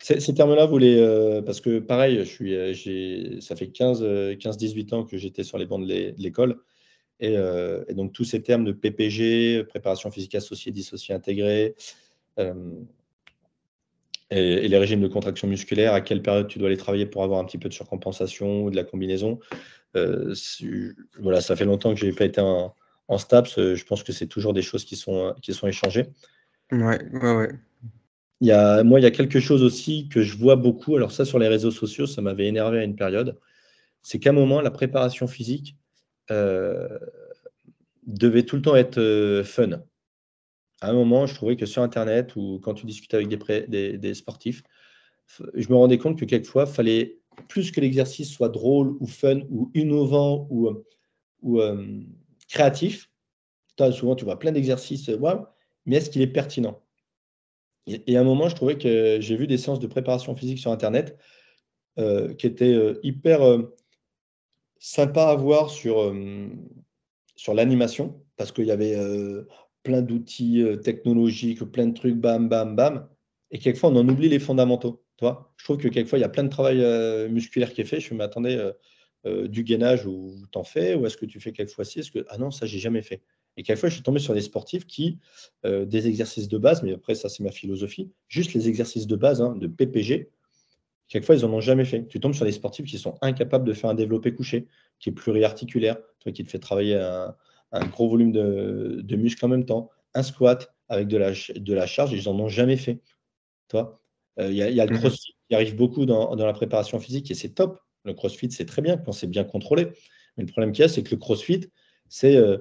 ces, termes-là, vous les. Euh, parce que pareil, je suis, euh, ça fait 15-18 ans que j'étais sur les bancs de l'école. Euh, et, donc tous ces termes de PPG, préparation physique associée, dissociée intégrée, et, les régimes de contraction musculaire, à quelle période tu dois les travailler pour avoir un petit peu de surcompensation ou de la combinaison. voilà, ça fait longtemps que je n'ai pas été un, en STAPS, euh, je pense que c'est toujours des choses qui sont, euh, qui sont échangées. Ouais, ouais, ouais. Il y a, moi, il y a quelque chose aussi que je vois beaucoup. Alors, ça, sur les réseaux sociaux, ça m'avait énervé à une période. C'est qu'à un moment, la préparation physique euh, devait tout le temps être fun. À un moment, je trouvais que sur Internet ou quand tu discutais avec des, des, sportifs, je me rendais compte que quelquefois, il fallait plus que l'exercice soit drôle ou fun ou innovant ou, ou, créatif. souvent, tu vois plein d'exercices, euh, mais est-ce qu'il est pertinent? Et, à un moment, je trouvais que j'ai vu des séances de préparation physique sur Internet euh, qui étaient euh, hyper sympas à voir sur, sur l'animation, parce qu'il y avait plein d'outils technologiques, plein de trucs, bam, bam, bam. Et quelquefois, on en oublie les fondamentaux. Je trouve que quelquefois, il y a plein de travail musculaire qui est fait. Je me m'attendais euh, du gainage où tu en fais Ou est-ce que tu fais quelquefois ci Est-ce que ah non, ça j'ai jamais fait. Et quelquefois, je suis tombé sur des sportifs qui, euh, des exercices de base, mais après, ça c'est ma philosophie, juste les exercices de base hein, de PPG, quelquefois ils n'en ont jamais fait. Tu tombes sur des sportifs qui sont incapables de faire un développé couché, qui est pluriarticulaire, toi qui te fait travailler un, gros volume de, muscles en même temps, un squat avec de la, de la charge, ils n'en ont jamais fait. Toi, euh, il y, a le mmh crossfit qui arrive beaucoup dans la préparation physique et c'est top. Le crossfit, c'est très bien quand c'est bien contrôlé. Mais le problème qu'il y a, c'est que le crossfit, c'est euh,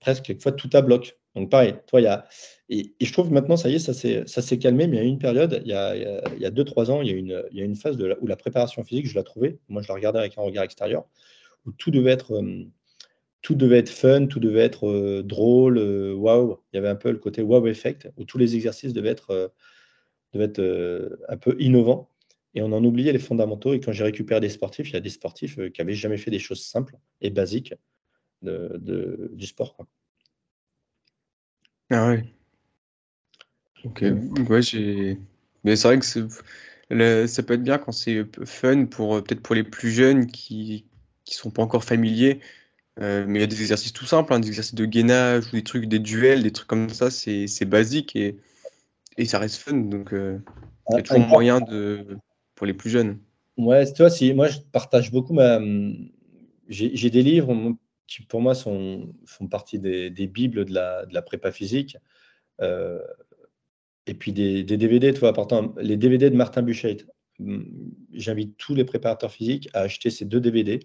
presque quelquefois tout à bloc. Donc, pareil, toi, il y a. Et, je trouve maintenant, ça y est, ça s'est calmé, mais il y a une période, il y a 2-3 ans, il y a une, il y a une phase où la préparation physique, je la trouvais, moi, je la regardais avec un regard extérieur, où tout devait être. Euh, tout devait être fun, tout devait être drôle, waouh. Il y avait un peu le côté wow effect, où tous les exercices devaient être, devaient être un peu innovants et on en oubliait les fondamentaux. Et quand j'ai récupéré des sportifs, il y a des sportifs euh, qui n'avaient jamais fait des choses simples et basiques de, du sport. Ah ouais. Ok. Ouais, j'ai. Mais c'est vrai que ça peut être bien quand c'est fun pour euh, peut-être pour les plus jeunes qui ne sont pas encore familiers. Euh, mais il y a des exercices tout simples, hein, des exercices de gainage ou des trucs, des duels, des trucs comme ça, c'est basique et, et ça reste fun. Donc, il y a toujours moyen de, les plus jeunes. Ouais, tu vois, si, moi je partage beaucoup ma. J'ai des livres qui pour moi sont, font partie des, bibles de la, de la, prépa physique. Euh, et puis des, DVD, tu vois, partant, les DVD de Martin Buchet. J'invite tous les préparateurs physiques à acheter ces deux DVD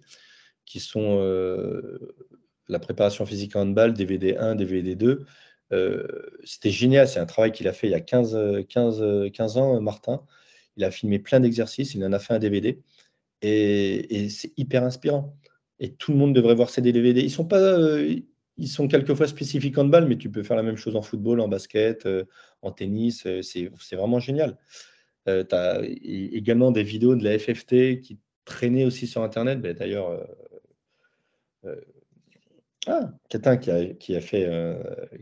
qui sont euh, la préparation physique en handball, DVD 1, DVD 2. C'était génial, c'est un travail qu'il a fait il y a 15, 15, 15 ans, Martin. Il a filmé plein d'exercices, il en a fait un DVD. Et, c'est hyper inspirant. Et tout le monde devrait voir ces DVD. Ils sont pas, euh, ils sont quelquefois spécifiques en balle, mais tu peux faire la même chose en football, en basket, euh, en tennis. Euh, c'est vraiment génial. tu as également des vidéos de la FFT qui, traîner aussi sur Internet. Ben, d'ailleurs, ah, quelqu'un qui a, qui, a fait,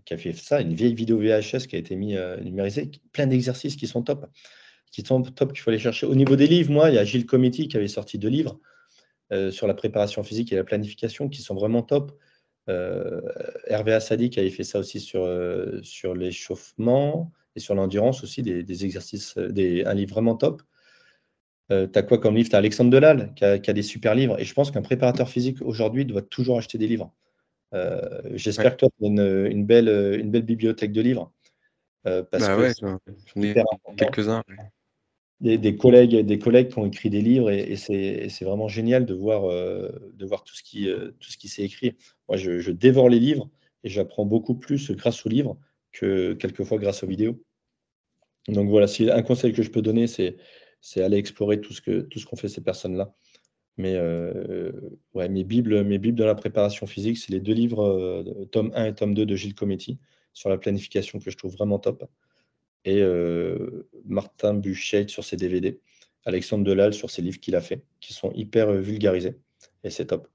qui a fait ça, une vieille vidéo VHS qui a été numérisée, plein d'exercices qui sont top, qui sont top qu'il faut aller chercher. Au niveau des livres, moi, il y a Gilles Comiti qui avait sorti deux livres sur la préparation physique et la planification qui sont vraiment top. Hervé Assadi qui avait fait ça aussi sur, sur l'échauffement et sur l'endurance aussi, des, exercices, des, un livre vraiment top. tu as quoi comme livre? Tu as Alexandre Delal qui a, qui a, des super livres. Et je pense qu'un préparateur physique aujourd'hui doit toujours acheter des livres. Euh, j'espère que toi, tu as une, belle, une belle bibliothèque de livres. Euh, parce bah que j'en ai quelques-uns. Des, collègues, des collègues qui ont écrit des livres et, c'est vraiment génial de voir, euh, de voir tout ce qui, tout ce qui s'est écrit. Moi, je, dévore les livres et j'apprends beaucoup plus grâce aux livres que quelquefois grâce aux vidéos. Donc voilà, si un conseil que je peux donner, c'est aller explorer tout ce qu'ont tout ce qu'ont fait ces personnes-là. Mais euh, ouais, mes bibles, mes bibles de la préparation physique, c'est les deux livres, euh, tome 1 et tome 2 de Gilles Cometti, sur la planification que je trouve vraiment top. Et euh, Martin Buchet sur ses DVD. Alexandre Delal sur ses livres qu'il a fait, qui sont hyper vulgarisés. Et c'est top.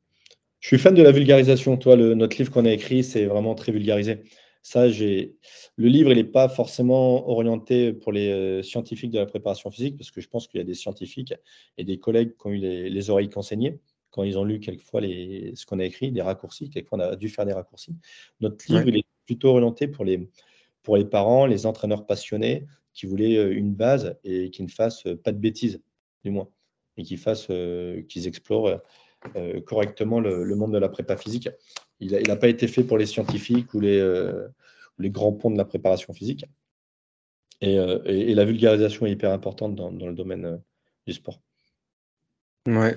Je suis fan de la vulgarisation. Toi, le, notre livre qu'on a écrit, c'est vraiment très vulgarisé. Ça, j'ai. Le livre, il n'est pas forcément orienté pour les euh, scientifiques de la préparation physique, parce que je pense qu'il y a des scientifiques et des collègues qui ont eu les, oreilles qu'enseignées quand ils ont lu quelquefois les, ce qu'on a écrit, des raccourcis. Quelquefois, on a dû faire des raccourcis. Notre livre, il est plutôt orienté pour les, pour les parents, les entraîneurs passionnés qui voulaient euh, une base et qui ne fassent pas de bêtises, du moins, et qui fassent, euh, qu'ils explorent correctement le, monde de la prépa physique. Il n'a pas été fait pour les scientifiques ou les, euh, grands ponts de la préparation physique. Euh, et, la vulgarisation est hyper importante dans, le domaine euh, du sport. Ouais,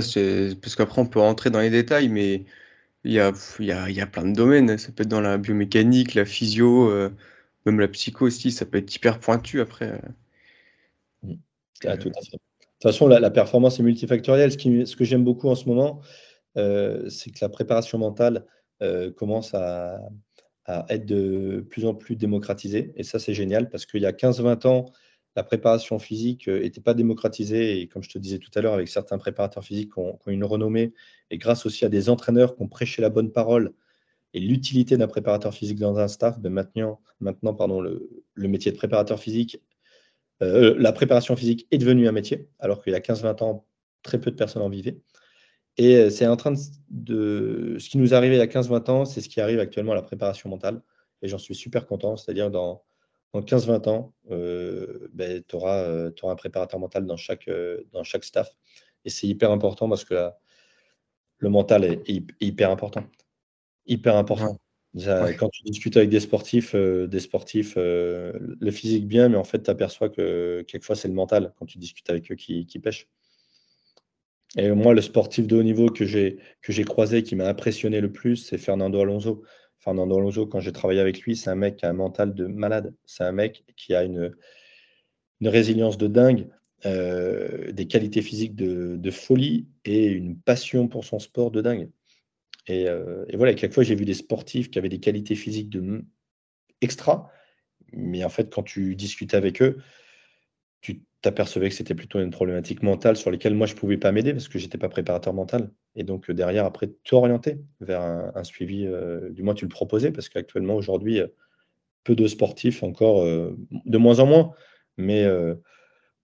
c'est parce qu'après on peut rentrer dans les détails, mais il y a, y, a, y a, plein de domaines. Ça peut être dans la biomécanique, la physio, même la psycho aussi, ça peut être hyper pointu après. Mmh. Ah, tout à fait. De toute façon, la, performance est multifactorielle. Ce, qui, ce que j'aime beaucoup en ce moment, euh, c'est que la préparation mentale euh, commence à, être de plus en plus démocratisée. Et ça, c'est génial parce qu'il y a 15-20 ans, la préparation physique n'était euh, pas démocratisée. Et comme je te disais tout à l'heure, avec certains préparateurs physiques qui ont, une renommée, et grâce aussi à des entraîneurs qui ont prêché la bonne parole et l'utilité d'un préparateur physique dans un staff, ben maintenant, maintenant pardon, le, métier de préparateur physique, la préparation physique est devenue un métier, alors qu'il y a 15-20 ans, très peu de personnes en vivaient. Et euh, c'est en train de, Ce qui nous arrivait il y a 15-20 ans, c'est ce qui arrive actuellement à la préparation mentale. Et j'en suis super content. C'est-à-dire, dans, dans 15-20 ans, euh, ben, tu auras, euh, un préparateur mental dans chaque, dans chaque staff. Et c'est hyper important parce que le mental est, hyper important. Hyper important. Quand tu discutes avec des sportifs, des sportifs le physique bien, mais en fait, tu aperçois que quelquefois, c'est le mental quand tu discutes avec eux qui, qui pêchent. Et moi, le sportif de haut niveau que j'ai croisé, qui m'a impressionné le plus, c'est Fernando Alonso. Fernando Alonso, quand j'ai travaillé avec lui, c'est un mec qui a un mental de malade. C'est un mec qui a une, résilience de dingue, euh, des qualités physiques de, folie et une passion pour son sport de dingue. Et, euh, et voilà, quelquefois, j'ai vu des sportifs qui avaient des qualités physiques de extra, mais en fait, quand tu discutes avec eux, tu t'apercevais que c'était plutôt une problématique mentale sur laquelle moi je ne pouvais pas m'aider parce que je n'étais pas préparateur mental. Et donc euh, derrière, après, t'orienter vers un, suivi, euh, du moins tu le proposais, parce qu'actuellement, aujourd'hui, euh, peu de sportifs encore, de moins en moins, mais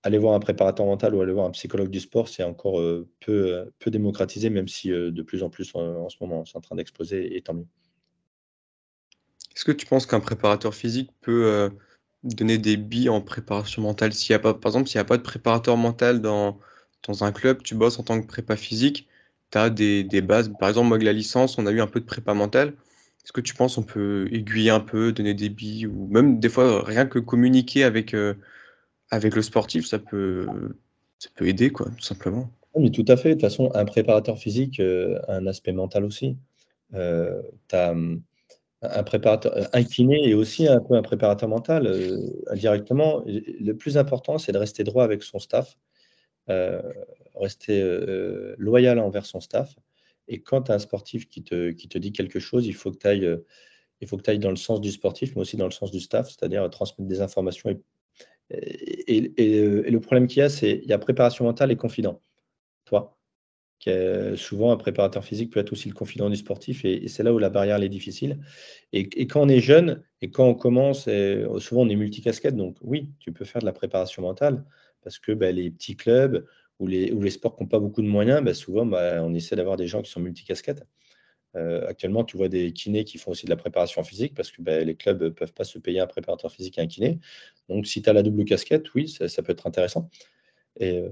aller voir un préparateur mental ou aller voir un psychologue du sport, c'est encore peu, peu démocratisé, même si de plus en plus en, ce moment, c'est en train d'exploser, et tant mieux. Est-ce que tu penses qu'un préparateur physique peut donner des billes en préparation mentale. S'il y a pas, par exemple, s'il n'y a pas de préparateur mental dans, dans un club, tu bosses en tant que prépa physique, tu as des, des, bases. Par exemple, moi, avec la licence, on a eu un peu de prépa mentale. Est-ce que tu penses on peut aiguiller un peu, donner des billes, ou même des fois, rien que communiquer avec, euh, avec le sportif, ça peut, ça peut aider, quoi, tout simplement. Oui, tout à fait. De toute façon, un préparateur physique euh, un aspect mental aussi. Euh, as hum, un préparateur, euh, un kiné et aussi un peu un préparateur mental euh. Le plus important, c'est de rester droit avec son staff, euh, rester loyal envers son staff. Et quand tu as un sportif qui te, qui te dit quelque chose, il faut que tu ailles, il faut que ailles dans le sens du sportif, mais aussi dans le sens du staff, c'est-à-dire transmettre des informations. Et, et, et, le problème qu'il y a, c'est il y a préparation mentale et confident. toi. Souvent, un préparateur physique peut être aussi le confident du sportif et, c'est là où la barrière est difficile. Et, quand on est jeune et quand on commence, souvent on est multicasquette, donc oui, tu peux faire de la préparation mentale parce que bah, les petits clubs ou les, sports qui n'ont pas beaucoup de moyens, bah, souvent bah, on essaie d'avoir des gens qui sont multicasquettes. Euh, actuellement, tu vois des kinés qui font aussi de la préparation physique parce que les clubs ne peuvent pas se payer un préparateur physique et un kiné. Donc, si tu as la double casquette, oui, ça, peut être intéressant. Et,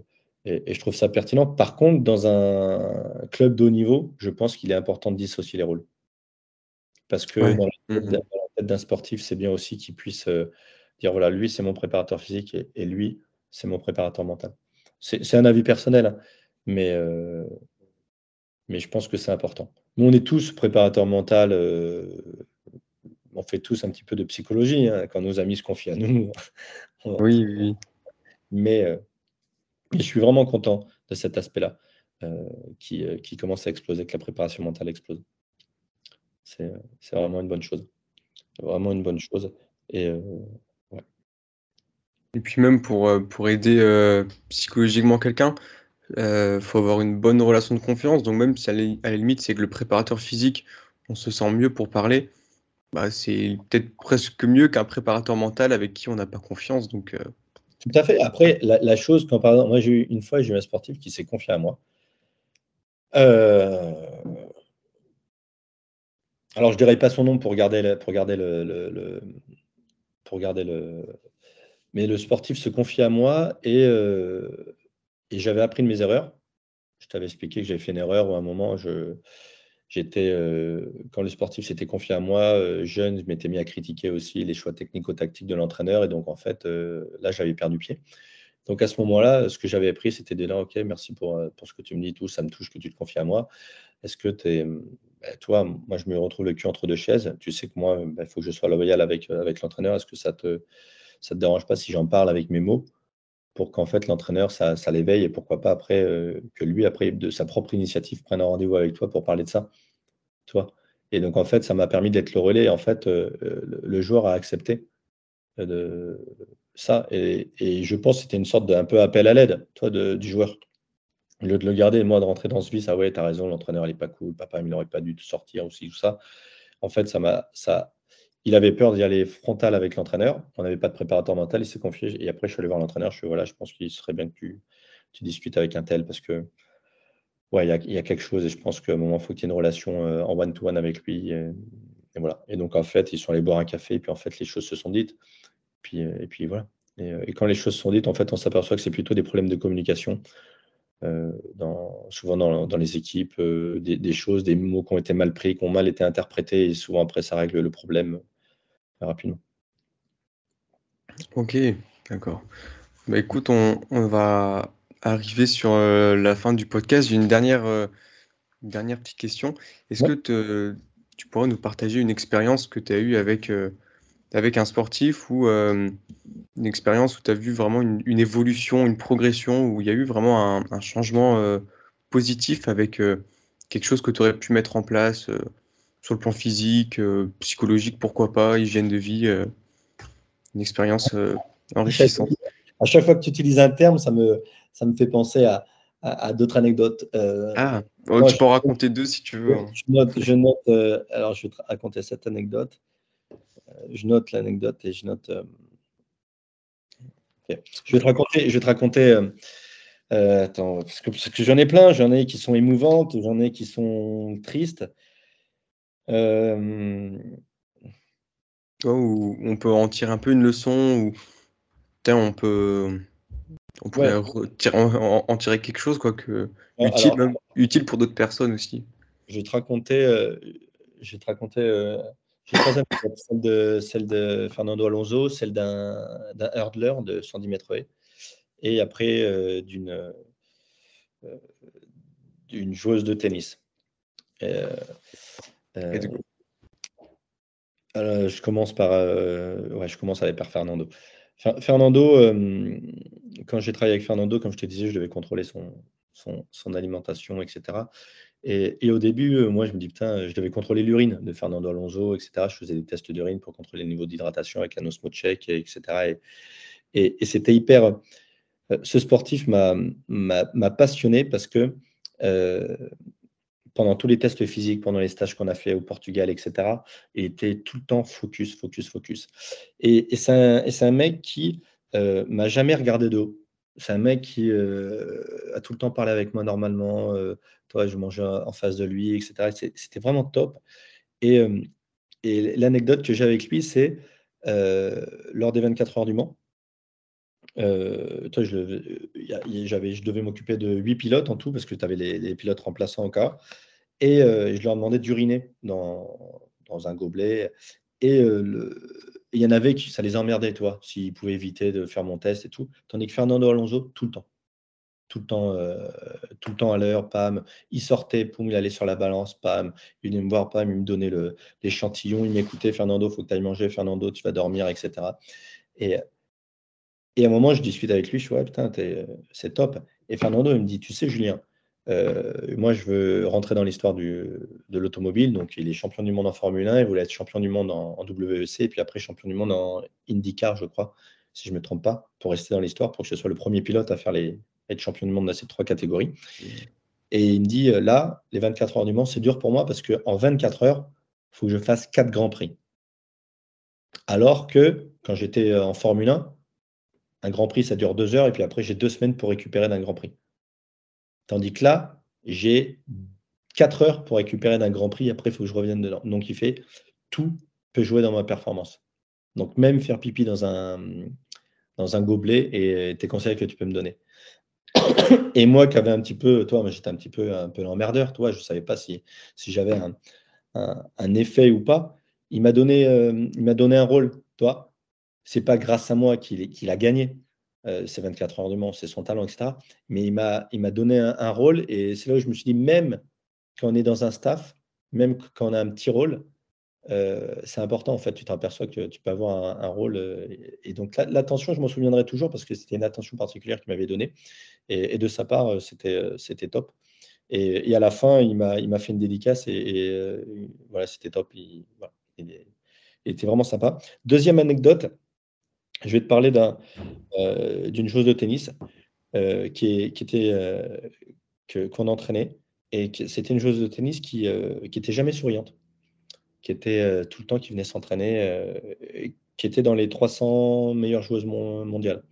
et, je trouve ça pertinent. Par contre, dans un club de haut niveau, je pense qu'il est important de dissocier les rôles. Parce que dans, la tête, d'un sportif, c'est bien aussi qu'il puisse euh, dire voilà, lui, c'est mon préparateur physique et, lui, c'est mon préparateur mental. C'est un avis personnel, hein, mais, euh, mais je pense que c'est important. Nous, on est tous préparateurs mentaux. Euh, on fait tous un petit peu de psychologie hein, quand nos amis se confient à nous. oui, oui. Mais, je suis vraiment content de cet aspect-là qui, qui, commence à exploser, que la préparation mentale explose. C'est vraiment une bonne chose. Vraiment une bonne chose. Et et puis même pour, euh, pour aider euh, psychologiquement quelqu'un, il euh, faut avoir une bonne relation de confiance. Donc même si à la, limite c'est que le préparateur physique, on se sent mieux pour parler, bah, c'est peut-être presque mieux qu'un préparateur mental avec qui on n'a pas confiance. Donc, Tout à fait. Après, la, chose, quand par exemple, moi j'ai eu une fois, j'ai eu un sportif qui s'est confié à moi. Alors je dirais pas son nom pour garder pour garder le, le pour garder le, mais le sportif se confie à moi et, euh, et j'avais appris de mes erreurs. Je t'avais expliqué que j'avais fait une erreur où à un moment, je, j'étais, euh, quand le sportif s'était confié à moi, euh, jeune, je m'étais mis à critiquer aussi les choix technico-tactiques de l'entraîneur. Et donc, en fait, là, j'avais perdu pied. Donc, à ce moment-là, ce que j'avais appris, c'était de dire OK, merci pour, ce que tu me dis, tout, ça me touche que tu te confies à moi. Est-ce que tu es. Bah, toi, moi, je me retrouve le cul entre deux chaises. Tu sais que moi, bah, il faut que je sois loyal avec, avec l'entraîneur. Est-ce que ça te ça te dérange pas si j'en parle avec mes mots? Pour qu'en fait l'entraîneur, ça, l'éveille et pourquoi pas après euh, que lui, après de sa propre initiative, prenne un rendez-vous avec toi pour parler de ça. Toi. Et donc en fait, ça m'a permis d'être le relais. En fait, euh, le, joueur a accepté de ça. Et, je pense que c'était une sorte d'un peu appel à l'aide, toi, du joueur. Au lieu de le garder, moi, de rentrer dans ce vice, ah ouais, t'as raison, l'entraîneur, il est pas cool, papa, il n'aurait pas dû sortir aussi, tout ça. En fait, ça m'a, ça, il avait peur d'y aller frontal avec l'entraîneur. On n'avait pas de préparateur mental, il s'est confié. Et après, je suis allé voir l'entraîneur. Je suis voilà, je pense qu'il serait bien que tu, discutes avec un tel parce que ouais, il y a, quelque chose et je pense qu'à un moment, il faut qu'il y ait une relation euh, en one-to-one avec lui. Et, voilà. Et donc, en fait, ils sont allés boire un café et puis en fait, les choses se sont dites. Puis, euh, et puis voilà. Euh, et, quand les choses se sont dites, en fait, on s'aperçoit que c'est plutôt des problèmes de communication. dans, souvent dans, les équipes, des, choses, des mots qui ont été mal pris, qui ont mal été interprétés, et souvent après ça règle le problème rapidement. Ok, d'accord. Bah, écoute, on, va arriver sur euh, la fin du podcast. J'ai une dernière, euh, dernière petite question. Est-ce que tu pourrais nous partager une expérience que tu as eue avec, euh, avec un sportif ou une expérience où tu as vu vraiment une, évolution, une progression, où il y a eu vraiment un, un changement positif avec quelque chose que tu aurais pu mettre en place sur le plan physique, euh, psychologique, pourquoi pas, hygiène de vie, euh, une expérience euh, enrichissante. À chaque fois que tu utilises un terme, ça me, ça me fait penser à, à, d'autres anecdotes. ah, oh, tu peux en raconter deux si tu veux. Hein. Je note, je note alors je vais te raconter cette anecdote. je note l'anecdote et je note. Je vais te raconter. Je vais te raconter attends, parce que, parce que j'en ai plein. J'en ai qui sont émouvantes, j'en ai qui sont tristes. Euh, on peut en tirer un peu une leçon, ou on peut, on pourrait en, tirer quelque chose quoi, que, utile, utile pour d'autres personnes aussi. Je vais te raconter, euh, je vais te raconter euh, celle, de, celle de Fernando Alonso, celle d'un hurdler de 110 mètres et après d'une d'une joueuse de tennis. Euh, alors, je commence par, euh, ouais, je commence avec par Fernando. Fernando, euh, quand j'ai travaillé avec Fernando, comme je te disais, je devais contrôler son, son, alimentation, etc. Et, au début, moi, je me dis, putain, je devais contrôler l'urine de Fernando Alonso, etc. Je faisais des tests d'urine pour contrôler le niveau d'hydratation avec un osmocheck, etc. Et, et, c'était hyper, ce sportif m'a passionné parce que pendant tous les tests physiques, pendant les stages qu'on a fait au Portugal, etc., il était tout le temps focus, focus, focus. Et, c'est un, mec qui euh, m'a jamais regardé de haut. C'est un mec qui a tout le temps parlé avec moi normalement. toi, je mangeais en face de lui, etc. C'était vraiment top. Et, et l'anecdote que j'ai avec lui, c'est lors des 24 heures du Mans, toi, je, je devais m'occuper de 8 pilotes en tout, parce que tu avais les, pilotes remplaçants au cas. Et je leur demandais d'uriner dans, un gobelet. Et il y en avait qui, ça les emmerdait, toi, s'ils pouvaient éviter de faire mon test et tout. Tandis que Fernando Alonso, tout le temps. Tout le temps, tout le temps à l'heure, pam. Il sortait, poum, il allait sur la balance, pam. Il venait me voir, pam, il me donnait l'échantillon, il m'écoutait, Fernando, faut que tu ailles manger, Fernando, tu vas dormir, etc. Et et à un moment, je discute avec lui, je suis ouais, putain, c'est top. Et Fernando, il me dit, tu sais, Julien, euh, moi, je veux rentrer dans l'histoire de l'automobile. Donc, il est champion du monde en Formule 1, il voulait être champion du monde en, WEC, et puis après, champion du monde en IndyCar, je crois, si je ne me trompe pas, pour rester dans l'histoire, pour que je sois le premier pilote à faire les, être champion du monde dans ces trois catégories. Et il me dit, euh, là, les 24 heures du Mans, c'est dur pour moi parce qu'en 24 heures, il faut que je fasse quatre grands prix. Alors que quand j'étais en Formule 1, un Grand Prix, ça dure deux heures, et puis après, j'ai deux semaines pour récupérer d'un Grand Prix. Tandis que là, j'ai quatre heures pour récupérer d'un Grand Prix, après, il faut que je revienne dedans. Donc, il fait tout peut jouer dans ma performance. Donc, même faire pipi dans un, dans un gobelet et tes conseils que tu peux me donner. Et moi qui avais un petit peu, toi, j'étais un petit peu un peu l'emmerdeur, toi, je ne savais pas si, si j'avais un, effet ou pas. Il m'a donné, euh, il m'a donné un rôle, toi c'est pas grâce à moi qu'il a gagné euh, ces 24 heures de Mans, c'est son talent, etc. Mais il m'a donné un, rôle et c'est là où je me suis dit, même quand on est dans un staff, même quand on a un petit rôle, euh, c'est important en fait. Tu t'aperçois que tu peux avoir un, rôle. Euh, et, donc l'attention, je m'en souviendrai toujours parce que c'était une attention particulière qu'il m'avait donnée. Et, de sa part, c'était top. Et, à la fin, il m'a fait une dédicace et, voilà, c'était top. Il était vraiment sympa. Deuxième anecdote, je vais te parler euh, d'une chose de tennis euh, qui, était euh, qu'on entraînait et c'était une chose de tennis qui qui était jamais souriante, qui était tout le temps qui venait s'entraîner, qui était dans les 300 meilleures joueuses mondiales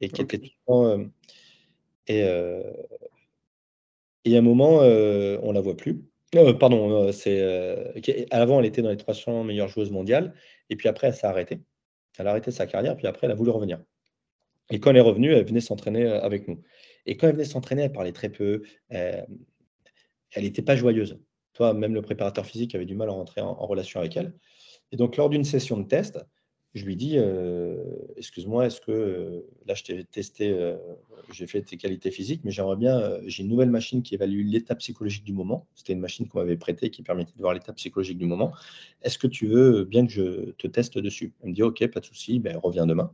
et qui était tout le temps et et à un moment on la voit plus. pardon, c'est avant elle était dans les 300 meilleures joueuses mondiales et puis après elle s'est arrêtée. Elle a arrêté sa carrière, puis après, elle a voulu revenir. Et quand elle est revenue, elle venait s'entraîner euh, avec nous. Et quand elle venait s'entraîner, elle parlait très peu. Elle n'était pas joyeuse. Toi, même le préparateur physique avait du mal à rentrer en relation avec elle. Et donc, lors d'une session de test, je lui dis euh, Excuse-moi, est-ce que euh, là, je t'ai testé, euh, j'ai fait tes qualités physiques, mais j'aimerais bien, j'ai une nouvelle machine qui évalue l'état psychologique du moment. C'était une machine qu'on m'avait prêtée qui permettait de voir l'état psychologique du moment. Est-ce que tu veux bien que je te teste dessus? Elle me dit Ok, pas de souci, ben, reviens demain.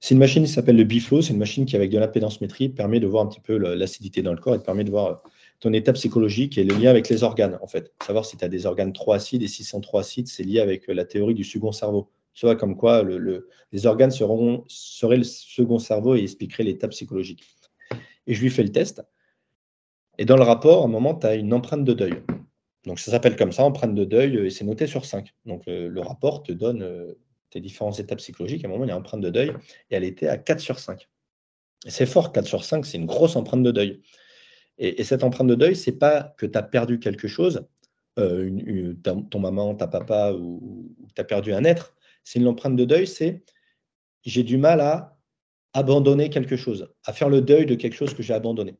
C'est une machine qui s'appelle le Biflow. C'est une machine qui, avec de l'impédance-métrie, permet de voir un petit peu l'acidité dans le corps et permet de voir ton état psychologique et le lien avec les organes, en fait. Savoir si tu as des organes trop acides et si sont trop acides, c'est lié avec la théorie du second cerveau. Tu vois, comme quoi le, les organes seront, seraient le second cerveau et expliqueraient l'état psychologique. Et je lui fais le test. Et dans le rapport, à un moment, tu as une empreinte de deuil. Donc ça s'appelle comme ça, empreinte de deuil, et c'est noté sur 5. Donc le, rapport te donne euh, tes différents états psychologiques. À un moment, il y a empreinte de deuil, et elle était à 4 sur 5. C'est fort, 4 sur 5, c'est une grosse empreinte de deuil. Et, cette empreinte de deuil, c'est pas que tu as perdu quelque chose, euh, ton maman, ta papa, ou, ou tu as perdu un être, c'est l'empreinte de deuil, c'est j'ai du mal à abandonner quelque chose, à faire le deuil de quelque chose que j'ai abandonné.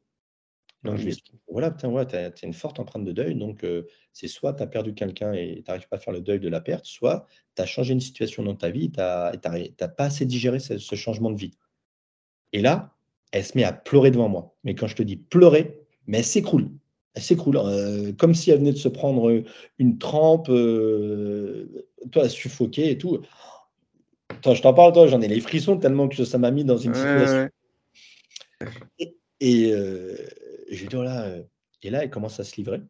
Donc, je lui explique, voilà, tu as, une forte empreinte de deuil. Donc, euh, c'est soit tu as perdu quelqu'un et tu n'arrives pas à faire le deuil de la perte, soit tu as changé une situation dans ta vie et tu n'as pas assez digéré ce, changement de vie. Et là, elle se met à pleurer devant moi. Mais quand je te dis pleurer, mais elle s'écroule. Elle s'écroule, euh, comme si elle venait de se prendre une trempe, euh, toi, suffoquer et tout. Je t'en parle, toi, j'en ai les frissons tellement que ça m'a mis dans une situation. Et, euh, je lui dis, voilà, et là, elle commence à se livrer.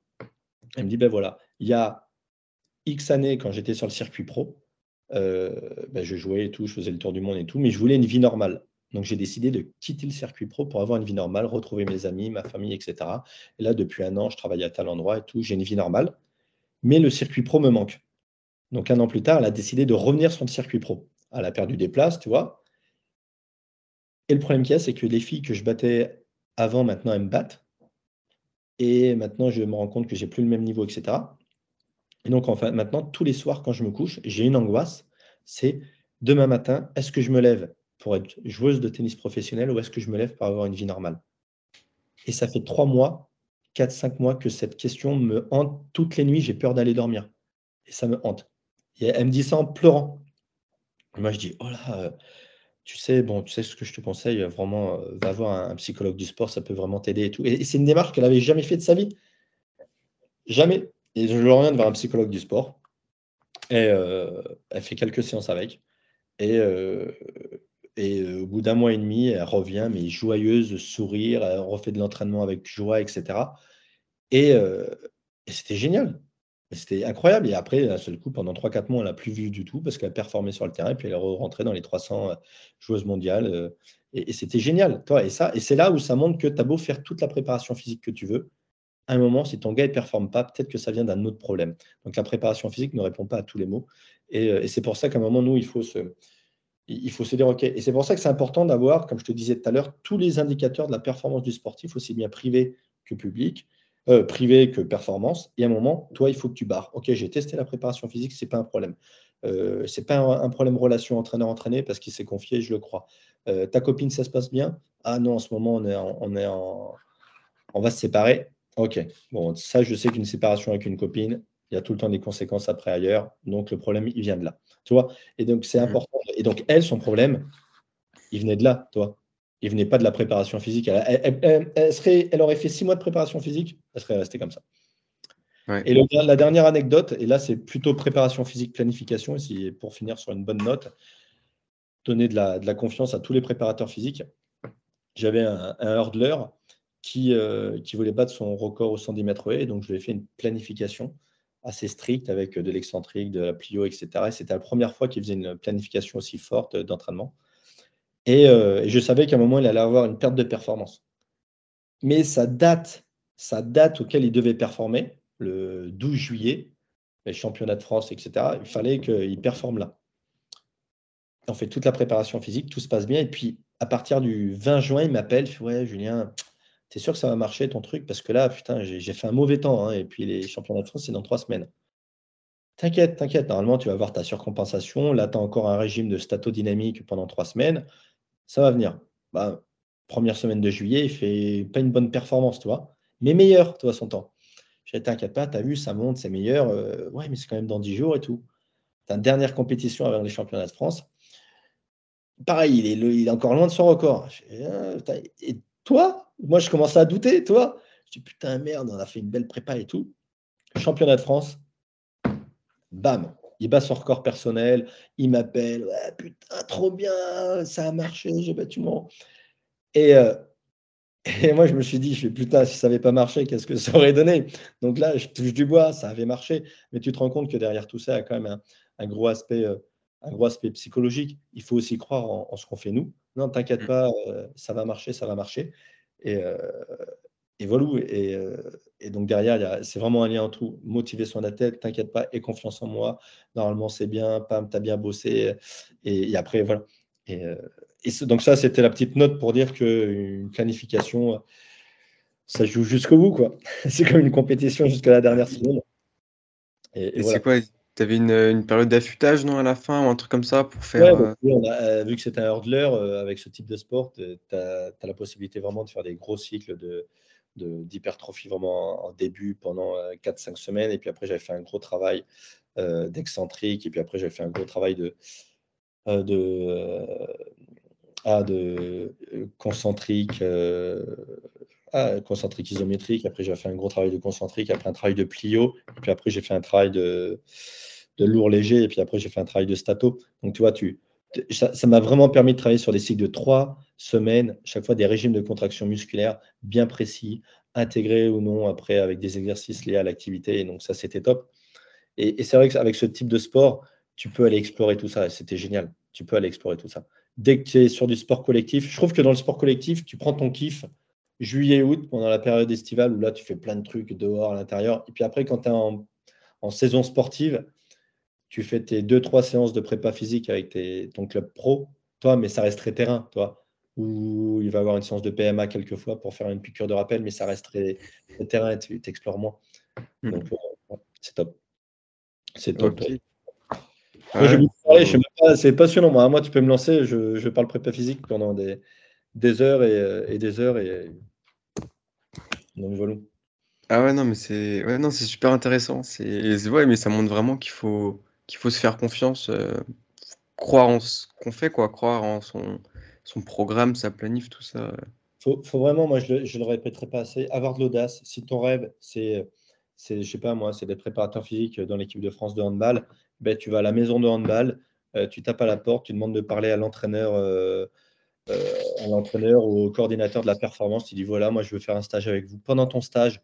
Elle me dit, ben voilà, il y a X années, quand j'étais sur le circuit pro, ben, je jouais et tout, je faisais le tour du monde et tout, mais je voulais une vie normale. Donc, j'ai décidé de quitter le circuit pro pour avoir une vie normale, retrouver mes amis, ma famille, etc. Et là, depuis un an, je travaille à tel endroit et tout. J'ai une vie normale. Mais le circuit pro me manque. Donc, un an plus tard, elle a décidé de revenir sur le circuit pro. Elle a perdu des places, tu vois. Et le problème qu'il y a, c'est que les filles que je battais avant, maintenant, elles me battent. Et maintenant, je me rends compte que j'ai plus le même niveau, etc. Et donc, enfin, maintenant, tous les soirs, quand je me couche, j'ai une angoisse. C'est demain matin, est-ce que je me lève? Pour être joueuse de tennis professionnelle ou est-ce que je me lève pour avoir une vie normale? Et ça fait trois mois, quatre, cinq mois que cette question me hante toutes les nuits. J'ai peur d'aller dormir. Et ça me hante. Et elle me dit ça en pleurant. moi, je dis, oh là, euh, tu sais, bon, tu sais ce que je te conseille, vraiment, euh, va voir un, psychologue du sport, ça peut vraiment t'aider et tout. Et, c'est une démarche qu'elle n'avait jamais fait de sa vie. Jamais. Et je de voir un psychologue du sport. Et euh, elle fait quelques séances avec. Et, et au bout d'un mois et demi, elle revient, mais joyeuse, sourire, elle refait de l'entraînement avec joie, etc. Et, c'était génial. C'était incroyable. Et après, d'un seul coup, pendant 3-4 mois, on ne l'a plus vu du tout parce qu'elle performait sur le terrain et puis elle est rentrée dans les 300 joueuses mondiales. Et, c'était génial. Et et c'est là où ça montre que tu as beau faire toute la préparation physique que tu veux. À un moment, si ton gars ne performe pas, peut-être que ça vient d'un autre problème. Donc la préparation physique ne répond pas à tous les mots. Et c'est pour ça qu'à un moment, nous, il faut se, il faut se dire, OK. Et c'est pour ça que c'est important d'avoir, comme je te disais tout à l'heure, tous les indicateurs de la performance du sportif, aussi bien privé que public, euh, privé que performance. Et à un moment, toi, il faut que tu barres. OK, j'ai testé la préparation physique, ce n'est pas un problème. Euh, ce n'est pas un, problème relation entraîneur-entraîné parce qu'il s'est confié, je le crois. Euh, ta copine, ça se passe bien? Ah non, en ce moment, on est, on est en. On va se séparer. OK. Bon, ça, je sais qu'une séparation avec une copine, il y a tout le temps des conséquences après ailleurs. Donc, le problème, il vient de là. Tu vois Et donc, c'est mmh. important. Et donc, elle, son problème, il venait de là, toi. Il venait pas de la préparation physique. Elle, serait, elle aurait fait six mois de préparation physique, elle serait restée comme ça. Et la dernière anecdote, et là, c'est plutôt préparation physique, planification, et pour finir sur une bonne note, donner de la, de la confiance à tous les préparateurs physiques. J'avais un, un hurdler qui, euh, qui voulait battre son record au 110 mètres et donc je lui ai fait une planification assez strict avec de l'excentrique, de la plio, etc. Et c'était la première fois qu'il faisait une planification aussi forte d'entraînement. Euh, et, je savais qu'à un moment, il allait avoir une perte de performance. Mais sa date, sa date auquel il devait performer, le 12 juillet, les championnats de France, etc., il fallait qu'il performe là. On fait toute la préparation physique, tout se passe bien. Et puis, à partir du 20 juin, il m'appelle, Ouais, Julien, T'es sûr que ça va marcher ton truc? Parce que là, putain, j'ai fait un mauvais temps. Hein, et puis les championnats de France, c'est dans trois semaines. T'inquiète, t'inquiète. Normalement, tu vas avoir ta surcompensation. Là, tu as encore un régime de statodynamique pendant trois semaines. Ça va venir. Bah, première semaine de juillet, il fait pas une bonne performance, tu vois. Mais meilleur, tu vois, son temps. Je t'inquiète pas, tu as vu, ça monte, c'est meilleur. Euh, ouais, mais c'est quand même dans dix jours et tout. Ta dernière compétition avant les championnats de France. Pareil, il est, il est encore loin de son record. Ah, et toi, moi, je commençais à douter, toi. Je dis, putain, merde, on a fait une belle prépa et tout. Championnat de France, bam, il bat son record personnel, il m'appelle, ouais, putain, trop bien, ça a marché, j'ai battu mon. Et, euh, et moi, je me suis dit, je fais, putain, si ça n'avait pas marché, qu'est-ce que ça aurait donné? Donc là, je touche du bois, ça avait marché, mais tu te rends compte que derrière tout ça, il y a quand même un, gros aspect. Euh, un gros aspect psychologique. Il faut aussi croire en, ce qu'on fait nous. Non, t'inquiète mmh. pas, euh, ça va marcher, ça va marcher. Et, euh, et voilà. Et, euh, et, donc derrière, c'est vraiment un lien entre tout. Motiver son athlète, t'inquiète pas, et confiance en moi. Normalement, c'est bien, pam, t'as bien bossé. Et, après, voilà. Et, euh, donc ça, c'était la petite note pour dire qu'une planification, ça joue jusqu'au bout. quoi. c'est comme une compétition jusqu'à la dernière seconde. Et, c'est quoi tu avais une, période d'affûtage non, à la fin ou un truc comme ça pour faire. Bah, euh, vu que c'est un hurdler, euh, avec ce type de sport, tu as, la possibilité vraiment de faire des gros cycles de, d'hypertrophie vraiment en début pendant 4-5 euh, semaines. Et puis après, j'avais fait un gros travail d'excentrique. Et puis après, j'avais fait un gros travail de, de, ah, de concentrique. Ah, concentrique isométrique. Après, j'ai fait un gros travail de concentrique. Après, un travail de plio. Puis après, j'ai fait un travail de, de lourd léger. Et puis après, j'ai fait un travail de stato. Donc, tu vois, tu, ça m'a vraiment permis de travailler sur des cycles de trois semaines, chaque fois des régimes de contraction musculaire bien précis, intégrés ou non, après avec des exercices liés à l'activité. Et donc, ça, c'était top. Et, et c'est vrai qu'avec ce type de sport, tu peux aller explorer tout ça. C'était génial. Tu peux aller explorer tout ça. dès que tu es sur du sport collectif, je trouve que dans le sport collectif, tu prends ton kiff juillet-août pendant la période estivale où là, tu fais plein de trucs dehors à l'intérieur. Et puis après, quand tu es en, saison sportive, tu fais tes deux, trois séances de prépa physique avec ton club pro, toi, mais ça reste très terrain, toi, où il va y avoir une séance de PMA quelquefois pour faire une piqûre de rappel, mais ça reste très, terrain et tu explores moins. Hmm. Donc, euh, c'est top. C'est top. c'est passionnant. Moi, moi, tu peux me lancer, je, je parle prépa physique pendant des, des heures et, euh, des heures. Et, donc voilà. Ah ouais, non, mais c'est ouais, non, c'est super intéressant. C'est ouais, mais ça montre vraiment qu'il faut qu'il faut se faire confiance, euh, croire en ce qu'on fait, quoi, croire en son, son programme, sa planif, tout ça. Faut, faut vraiment, moi je le, je le répéterai pas assez, avoir de l'audace. Si ton rêve, c'est, c'est, je sais pas moi, c'est d'être préparateur physique dans l'équipe de France de handball, ben, tu vas à la maison de handball, euh, tu tapes à la porte, tu demandes de parler à l'entraîneur euh, à l'entraîneur ou au coordinateur de la performance, il dit voilà, moi je veux faire un stage avec vous. Pendant ton stage,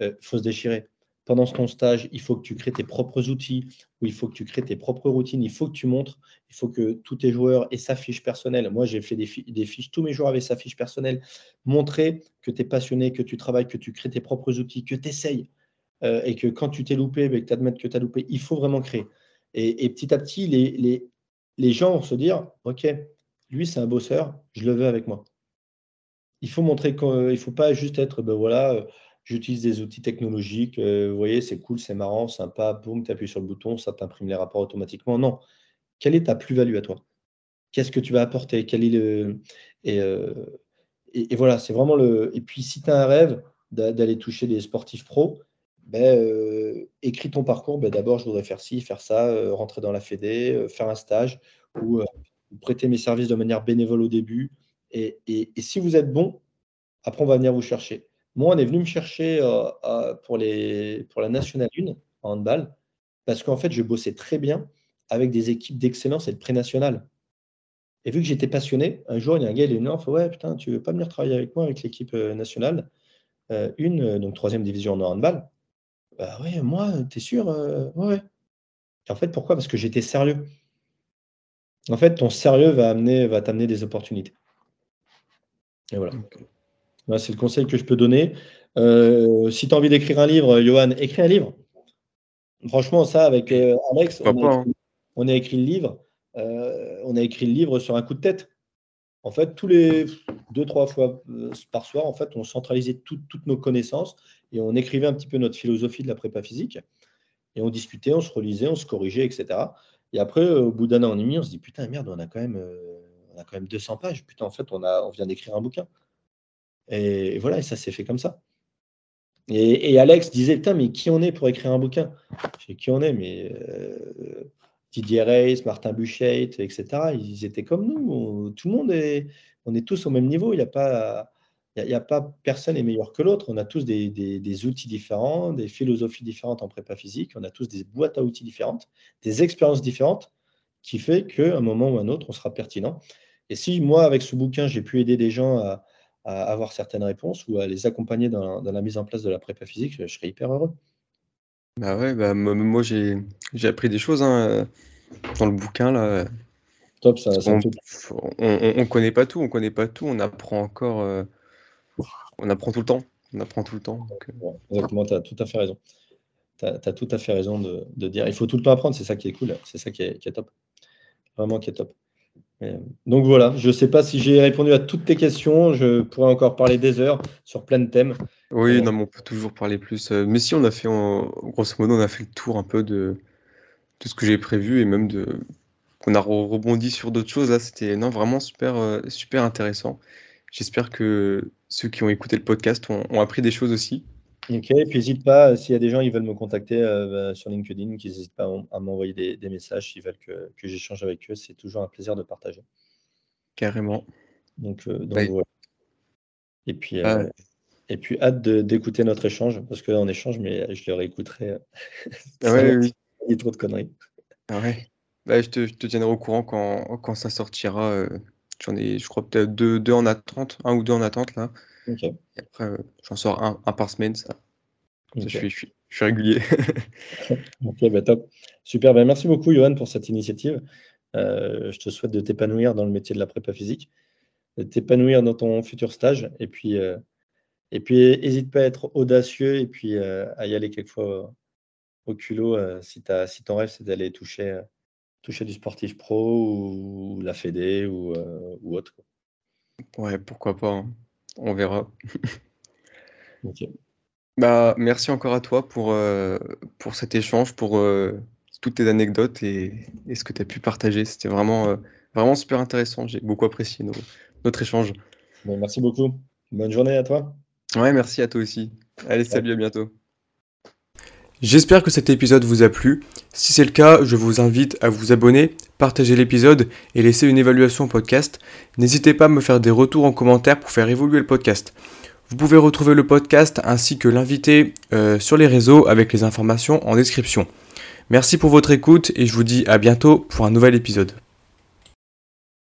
il euh, faut se déchirer. Pendant ton stage, il faut que tu crées tes propres outils, ou il faut que tu crées tes propres routines, il faut que tu montres, il faut que tous tes joueurs aient sa fiche personnelle. Moi, j'ai fait des, fiches, tous mes joueurs avaient sa fiche personnelle. Montrer que tu es passionné, que tu travailles, que tu crées tes propres outils, que tu essayes, euh, et que quand tu t'es loupé, ben, que tu admettes que tu as loupé, il faut vraiment créer. Et, petit à petit, les, les, les gens vont se dire, OK, lui, c'est un bosseur, je le veux avec moi. Il faut montrer qu'il ne faut pas juste être, ben voilà, euh, j'utilise des outils technologiques, euh, vous voyez, c'est cool, c'est marrant, sympa, boum, tu appuies sur le bouton, ça t'imprime les rapports automatiquement. Non. Quelle est ta plus-value à toi? Qu'est-ce que tu vas apporter? Quel est le... Euh, et, et, voilà, c'est vraiment le. Et puis, si tu as un rêve d'aller toucher des sportifs pros, ben, écris ton parcours. Ben, D'abord, je voudrais faire ci, faire ça, rentrer dans la Fédé, faire un stage ou vous prêtez mes services de manière bénévole au début. Et, si vous êtes bon, après, on va venir vous chercher. Moi, on est venu me chercher euh, pour, la Nationale 1 en handball, parce qu'en fait, je bossais très bien avec des équipes d'excellence et de pré-national. Et vu que j'étais passionné, un jour, il y a un gars, il est venu, fait Ouais, putain, tu veux pas venir travailler avec moi avec l'équipe euh, nationale euh, Une, donc troisième division en handball. Bah oui, moi, t'es sûr Ouais, en fait, pourquoi? Parce que j'étais sérieux. En fait, ton sérieux va amener, va t'amener des opportunités. Et voilà. c'est le conseil que je peux donner. Euh, si tu as envie d'écrire un livre, Johan, écris un livre. Franchement, ça, avec euh, Alex, on a, écrit, le livre. Euh, on a écrit le livre sur un coup de tête. En fait, tous les deux, trois fois par soir, en fait, on centralisait toutes nos connaissances et on écrivait un petit peu notre philosophie de la prépa physique. Et on discutait, on se relisait, on se corrigeait, etc. Et après, euh, au bout d'un an et demi, on se dit putain, merde, on a quand même, euh, on a quand même 200 pages. Putain, en fait, on, a, on vient d'écrire un bouquin. Et, voilà, et ça s'est fait comme ça. Et, Alex disait putain, mais qui on est pour écrire un bouquin? Je sais qui on est, mais euh, Didier Reis, Martin Buchet, etc. Ils étaient comme nous. tout le monde est, on est tous au même niveau. Il n'y a pas il n'y a, pas personne est meilleur que l'autre. On a tous des, outils différents, des philosophies différentes en prépa physique. On a tous des boîtes à outils différentes, des expériences différentes, qui fait qu'à un moment ou un autre, on sera pertinent. Et si moi, avec ce bouquin, j'ai pu aider des gens à, avoir certaines réponses ou à les accompagner dans, la mise en place de la prépa physique, je, serais hyper heureux. Bah ouais, bah, moi j'ai appris des choses hein, dans le bouquin là. Top, ça. on, ne connaît pas tout, on connaît pas tout, on apprend encore. Euh, on apprend tout le temps. On apprend tout le temps. Euh. exactement, tu as tout à fait raison. Tu as, tout à fait raison de, dire. Il faut tout le temps apprendre, c'est ça qui est cool, c'est ça qui est, top. Vraiment qui est top. donc voilà, je ne sais pas si j'ai répondu à toutes tes questions. Je pourrais encore parler des heures sur plein de thèmes. Oui, euh, non, mais on peut toujours parler plus. Euh, mais si on a fait, grosso modo, on a fait le tour un peu de, de ce que j'ai prévu et même de qu'on a rebondi sur d'autres choses. Là, c'était non vraiment super, super intéressant. J'espère que ceux qui ont écouté le podcast ont, appris des choses aussi. Ok, et puis n'hésite pas, s'il y a des gens qui veulent me contacter euh, bah, sur LinkedIn, qu'ils n'hésitent pas à m'envoyer des, messages s'ils veulent que, j'échange avec eux. C'est toujours un plaisir de partager. Carrément. Donc, euh, voilà. Et puis, euh, et puis hâte d'écouter notre échange, parce que là, on échange, mais je le réécouterai. ah ouais, oui. Il y a trop de conneries. Ah ouais. Bah, je, te, je, te, tiendrai au courant quand, quand ça sortira. J'en ai, je crois, peut-être deux, deux en attente, un ou deux en attente là. Et après, euh, j'en sors un, un, par semaine, ça. je, suis, je, suis, je, suis, régulier. ok, bah top. Super, bah merci beaucoup, Johan, pour cette initiative. je te souhaite de t'épanouir dans le métier de la prépa physique, de t'épanouir dans ton futur stage. Et puis, et puis n'hésite pas à être audacieux et puis à y aller quelquefois au culot si, si ton rêve, c'est d'aller toucher, toucher du sportif pro ou, la Fédé ou, ou autre. Ouais, pourquoi pas. Hein. On verra. Bah, merci encore à toi pour, euh, pour cet échange, pour euh, toutes tes anecdotes et, ce que tu as pu partager. C'était vraiment, euh, vraiment super intéressant. J'ai beaucoup apprécié notre échange. merci beaucoup. Bonne journée à toi. Ouais, merci à toi aussi. Allez, salut, à bientôt. J'espère que cet épisode vous a plu. Si c'est le cas, je vous invite à vous abonner, partager l'épisode et laisser une évaluation au podcast. N'hésitez pas à me faire des retours en commentaire pour faire évoluer le podcast. Vous pouvez retrouver le podcast ainsi que l'invité euh, sur les réseaux avec les informations en description. Merci pour votre écoute et je vous dis à bientôt pour un nouvel épisode.